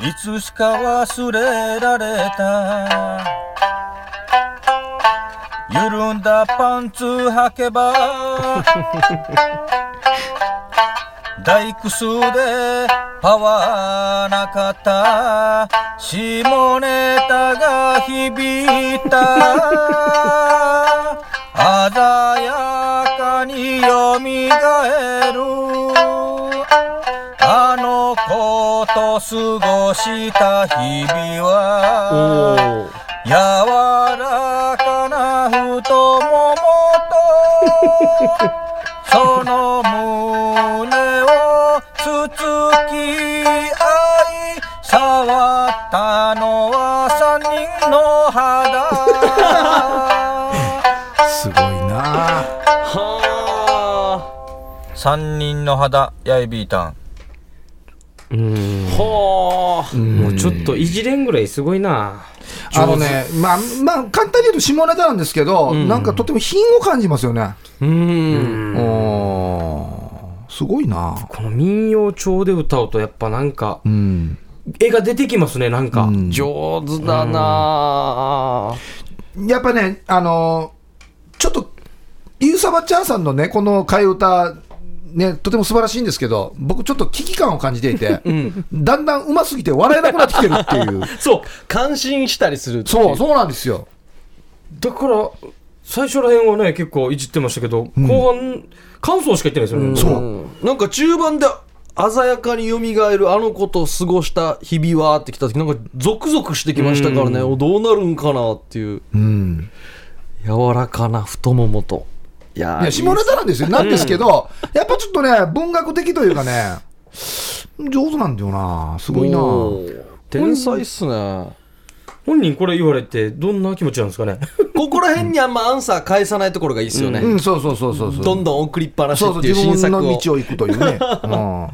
いつしか忘れられた緩んだパンツ履けば大工数でパワーなかった下ネタが響いた。鮮やかによみがえる。あの子と過ごした日々は柔ら その胸をつつき合い触ったのは三人の肌すごいな。は三人の肌やいびーたんあ。はあ。もうちょっといじれんぐらいすごいなあのね、まあ、まあ、簡単に言うと下ネタなんですけど、なんかとても品を感じますよね。うん。すごいな。この民謡調で歌うとやっぱなんかうん。絵が出てきますねなんか、上手だなぁやっぱね、あのーちょっと、ユーサバチャーさんのね、この替え歌、ね、とても素晴らしいんですけど、僕ちょっと危機感を感じていて、だんだん上手すぎて笑えなくなってきてるっていう。そう。感心したりするっていそう、そうなんですよ。だから最初らへんはね結構いじってましたけど、後半感想しか言ってないですよね、そう。うん。なんか中盤で鮮やかに蘇るあの子と過ごした日々はってきた時なんかゾクゾクしてきましたからね、おどうなるんかなっていう。うん。柔らかな太ももといやーいや、下ネタなんですよ。なんですけど、やっぱちょっとね、文学的というかね、上手なんだよな。すごいな。天才っすね本人これ言われてどんな気持ちなんですかね？ここら辺にあんまアンサー返さないところがいいですよね。うん、そうそうそうそうそう。どんどん送りっぱなしそうそう、っていう自分新作を。の道を行くというね。うん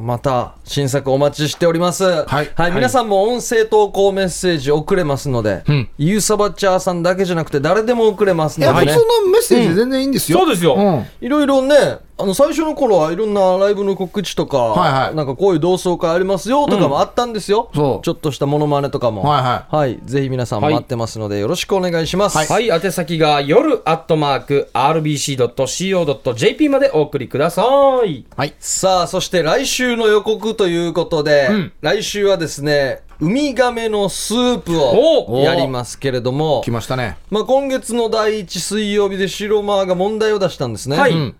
また新作お待ちしております。はいはい皆さんも音声投稿メッセージ送れますので、ユーサバチャーさんだけじゃなくて誰でも送れますいや、のでね普通。のメッセージで全然いいんですよ。そうですよんいろいろね、あの最初の頃はいろんなライブの告知とか、はいはいなんかこういう同窓会ありますよとかもあったんですよ。そうちょっとしたモノマネとかも。はいはいぜひ皆さん待ってますので、よろしくお願いします。はい、宛先が夜アットマーク RBC.CO.JP までお送りください。はい。さあ、そして来週の予告ということで、来週はですね、ウミガメのスープをおやりますけれども来、ましたね。まあ、今月の第一水曜日で白間が問題を出したんですね。はい。うん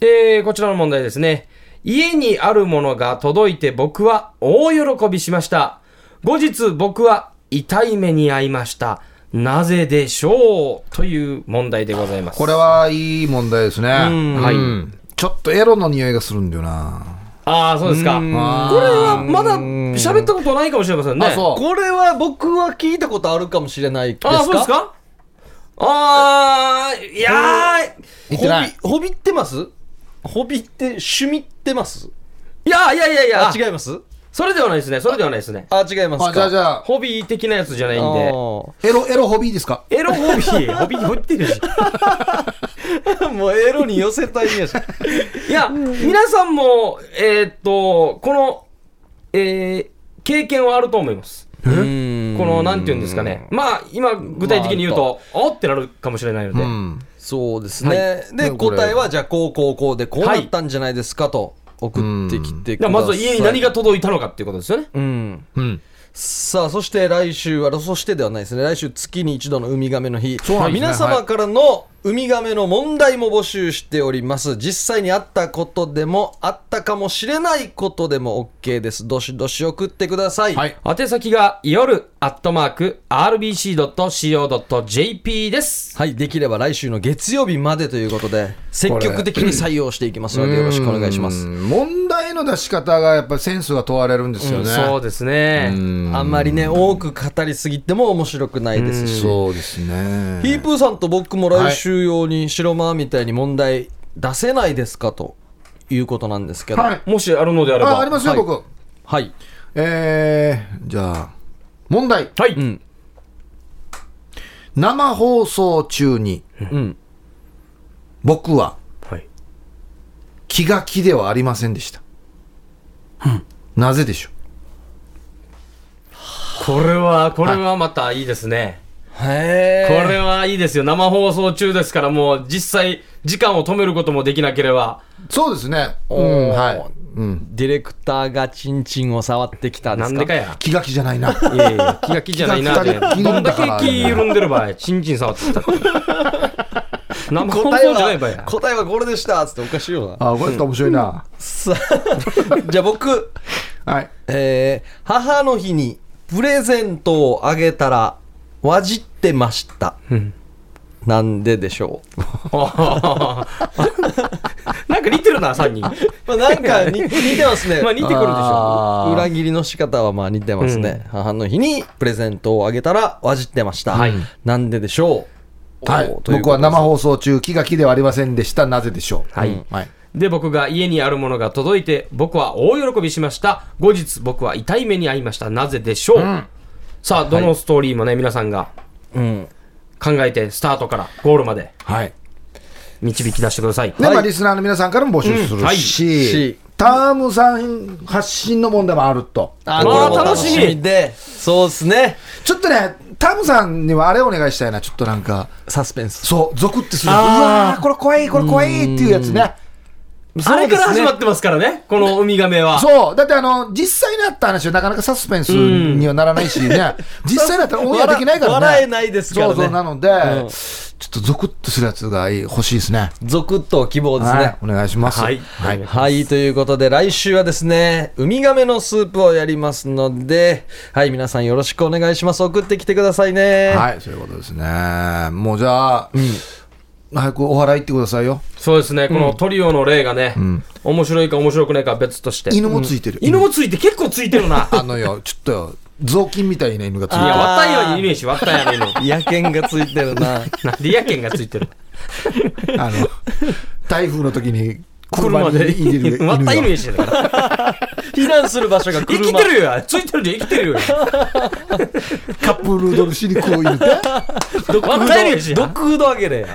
えー、こちらの問題ですね。家にあるものが届いて僕は大喜びしました。後日僕は痛い目に遭いました。なぜでしょう？という問題でございます。これはいい問題ですね。はいうんちょっとエロの匂いがするんだよな。ああ、そうですか。これはまだ喋ったことないかもしれませんね。これは僕は聞いたことあるかもしれないですか？ああ、そうですか？ああ、いやー、言ってない。ホビホビってます？ホビって趣味ってます？いやいやいやいや、あ、違います？それではないですね。それではないですね。あ、違いますかあじゃあじゃあ、ホビー的なやつじゃないんで。あエロ、エロホビーですか？エロホビー、ホビー、ホビーってるし。ー もうエロに寄せたいんやし。いや、皆さんも、えーっと、この、えー経験はあると思います。この、なんていうんですかね。まあ、今、具体的に言うと、おってなるかもしれないので。うん。そうですね。で、ねこれ答えは、じゃあ、こう、こう、こうで、こうなったんじゃないですかと送ってきてください。まずは家に何が届いたのかっていうことですよね。うん。うん。さあ、そして来週は、そしてではないですね。来週月に一度のウミガメの日。そうなんですね皆様からのウミガメの問題も募集しております。実際にあったことでも、あったかもしれないことでも OK です。どしどし送ってください。はい。宛先が夜アットマーク RBC.CO.JP です。はい、できれば来週の月曜日までということで、積極的に採用していきますので、よろしくお願いします。うん問題の出し方がやっぱりセンスが問われるんですよね。そうですね。あんまりね、多く語りすぎても面白くないですし。そうですね。ヒープーさんと僕も来週用に白間みたいに問題出せないですかということなんですけど。はい。もしあるのであれば。あ、ありますよ、はい僕。はい。えー、じゃあ、問題。はい。ん生放送中に、うん。僕ははい。気が気ではありませんでした。なぜでしょこれは、これはまたいいですね。へこれはいいですよ。生放送中ですから、もう実際、時間を止めることもできなければ、うそうですね。うん、はい。うん。ディレクターがチンチンを触ってきたんですか？なんでかや？気が気じゃないな。いやいや、気が気じゃないなどんだけ気緩んでる場合、チンチン触ってた？って。生放送答えは。答えはこれでしたっつっておかしいよな。あ、これ面白いな。さあ じゃあ僕、はい。えー母の日にプレゼントをあげたら、わじってました。なんででしょう。なんか似てるな、3人。まあ、なんか似似てますね。まあ似てくるでしょ。裏切りの仕方はまあ似てますね、母の日にプレゼントをあげたらわじってました、はいなんででしょうはい僕は生放送中、気が気ではありませんでした。なぜでしょう。はいうんはい。で、僕が家にあるものが届いて、僕は大喜びしました。後日、僕は痛い目に遭いました。なぜでしょう、さあ、どのストーリーもね、皆さんがうん。考えて、スタートからゴールまではい。導き出してください。で、まあ、リスナーの皆さんからも募集するはい。しし、タームさん発信の問題もあると。あまあこれも楽しみ。で。そうですね。ちょっとね、タームさんにはあれお願いしたいな。ちょっとなんか、サスペンス。そう、ゾクってする。うわーこれ怖い、これ怖いっていうやつね。あれから始まってますからね、このウミガメは。そう。だってあの、実際にあった話はなかなかサスペンスにはならないしね。実際だったらオンエアできないからね。笑えないですからねそうそう。なので、ちょっとゾクッとするやつが欲しいですね。ゾクッと希望ですね、はい。お願いします。はいはい。はい、ということで、来週はですね、ウミガメのスープをやりますので、はい、皆さんよろしくお願いします。送ってきてくださいね。はい、そういうことですね。もうじゃあ、早くお払い行ってくださいよ。そうですね、このトリオの例がね、面白いか面白くないかは別として。犬もついてる。犬もついて結構ついてるな。あのよ、ちょっとよ、雑巾みたいな犬がついていや、る。割ったんや犬やし、割ったんや犬。野犬がついてるな。なんでやけんがついてる。あの、台風の時に車車でに入れる犬割った犬が。やしだから。避難する場所が生車。きてるよ。ついてるで生きてるよ。カップヌードルしに食う犬って。ドッグフード、ドッグフードあげれや。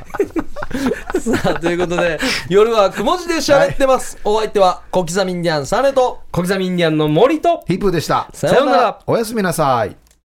さあ、ということで、夜はくも字で喋ってます。お相手は、小刻みインディアンサネと、小刻みインディアンの森と、ヒップーでした。さようなら。おやすみなさい。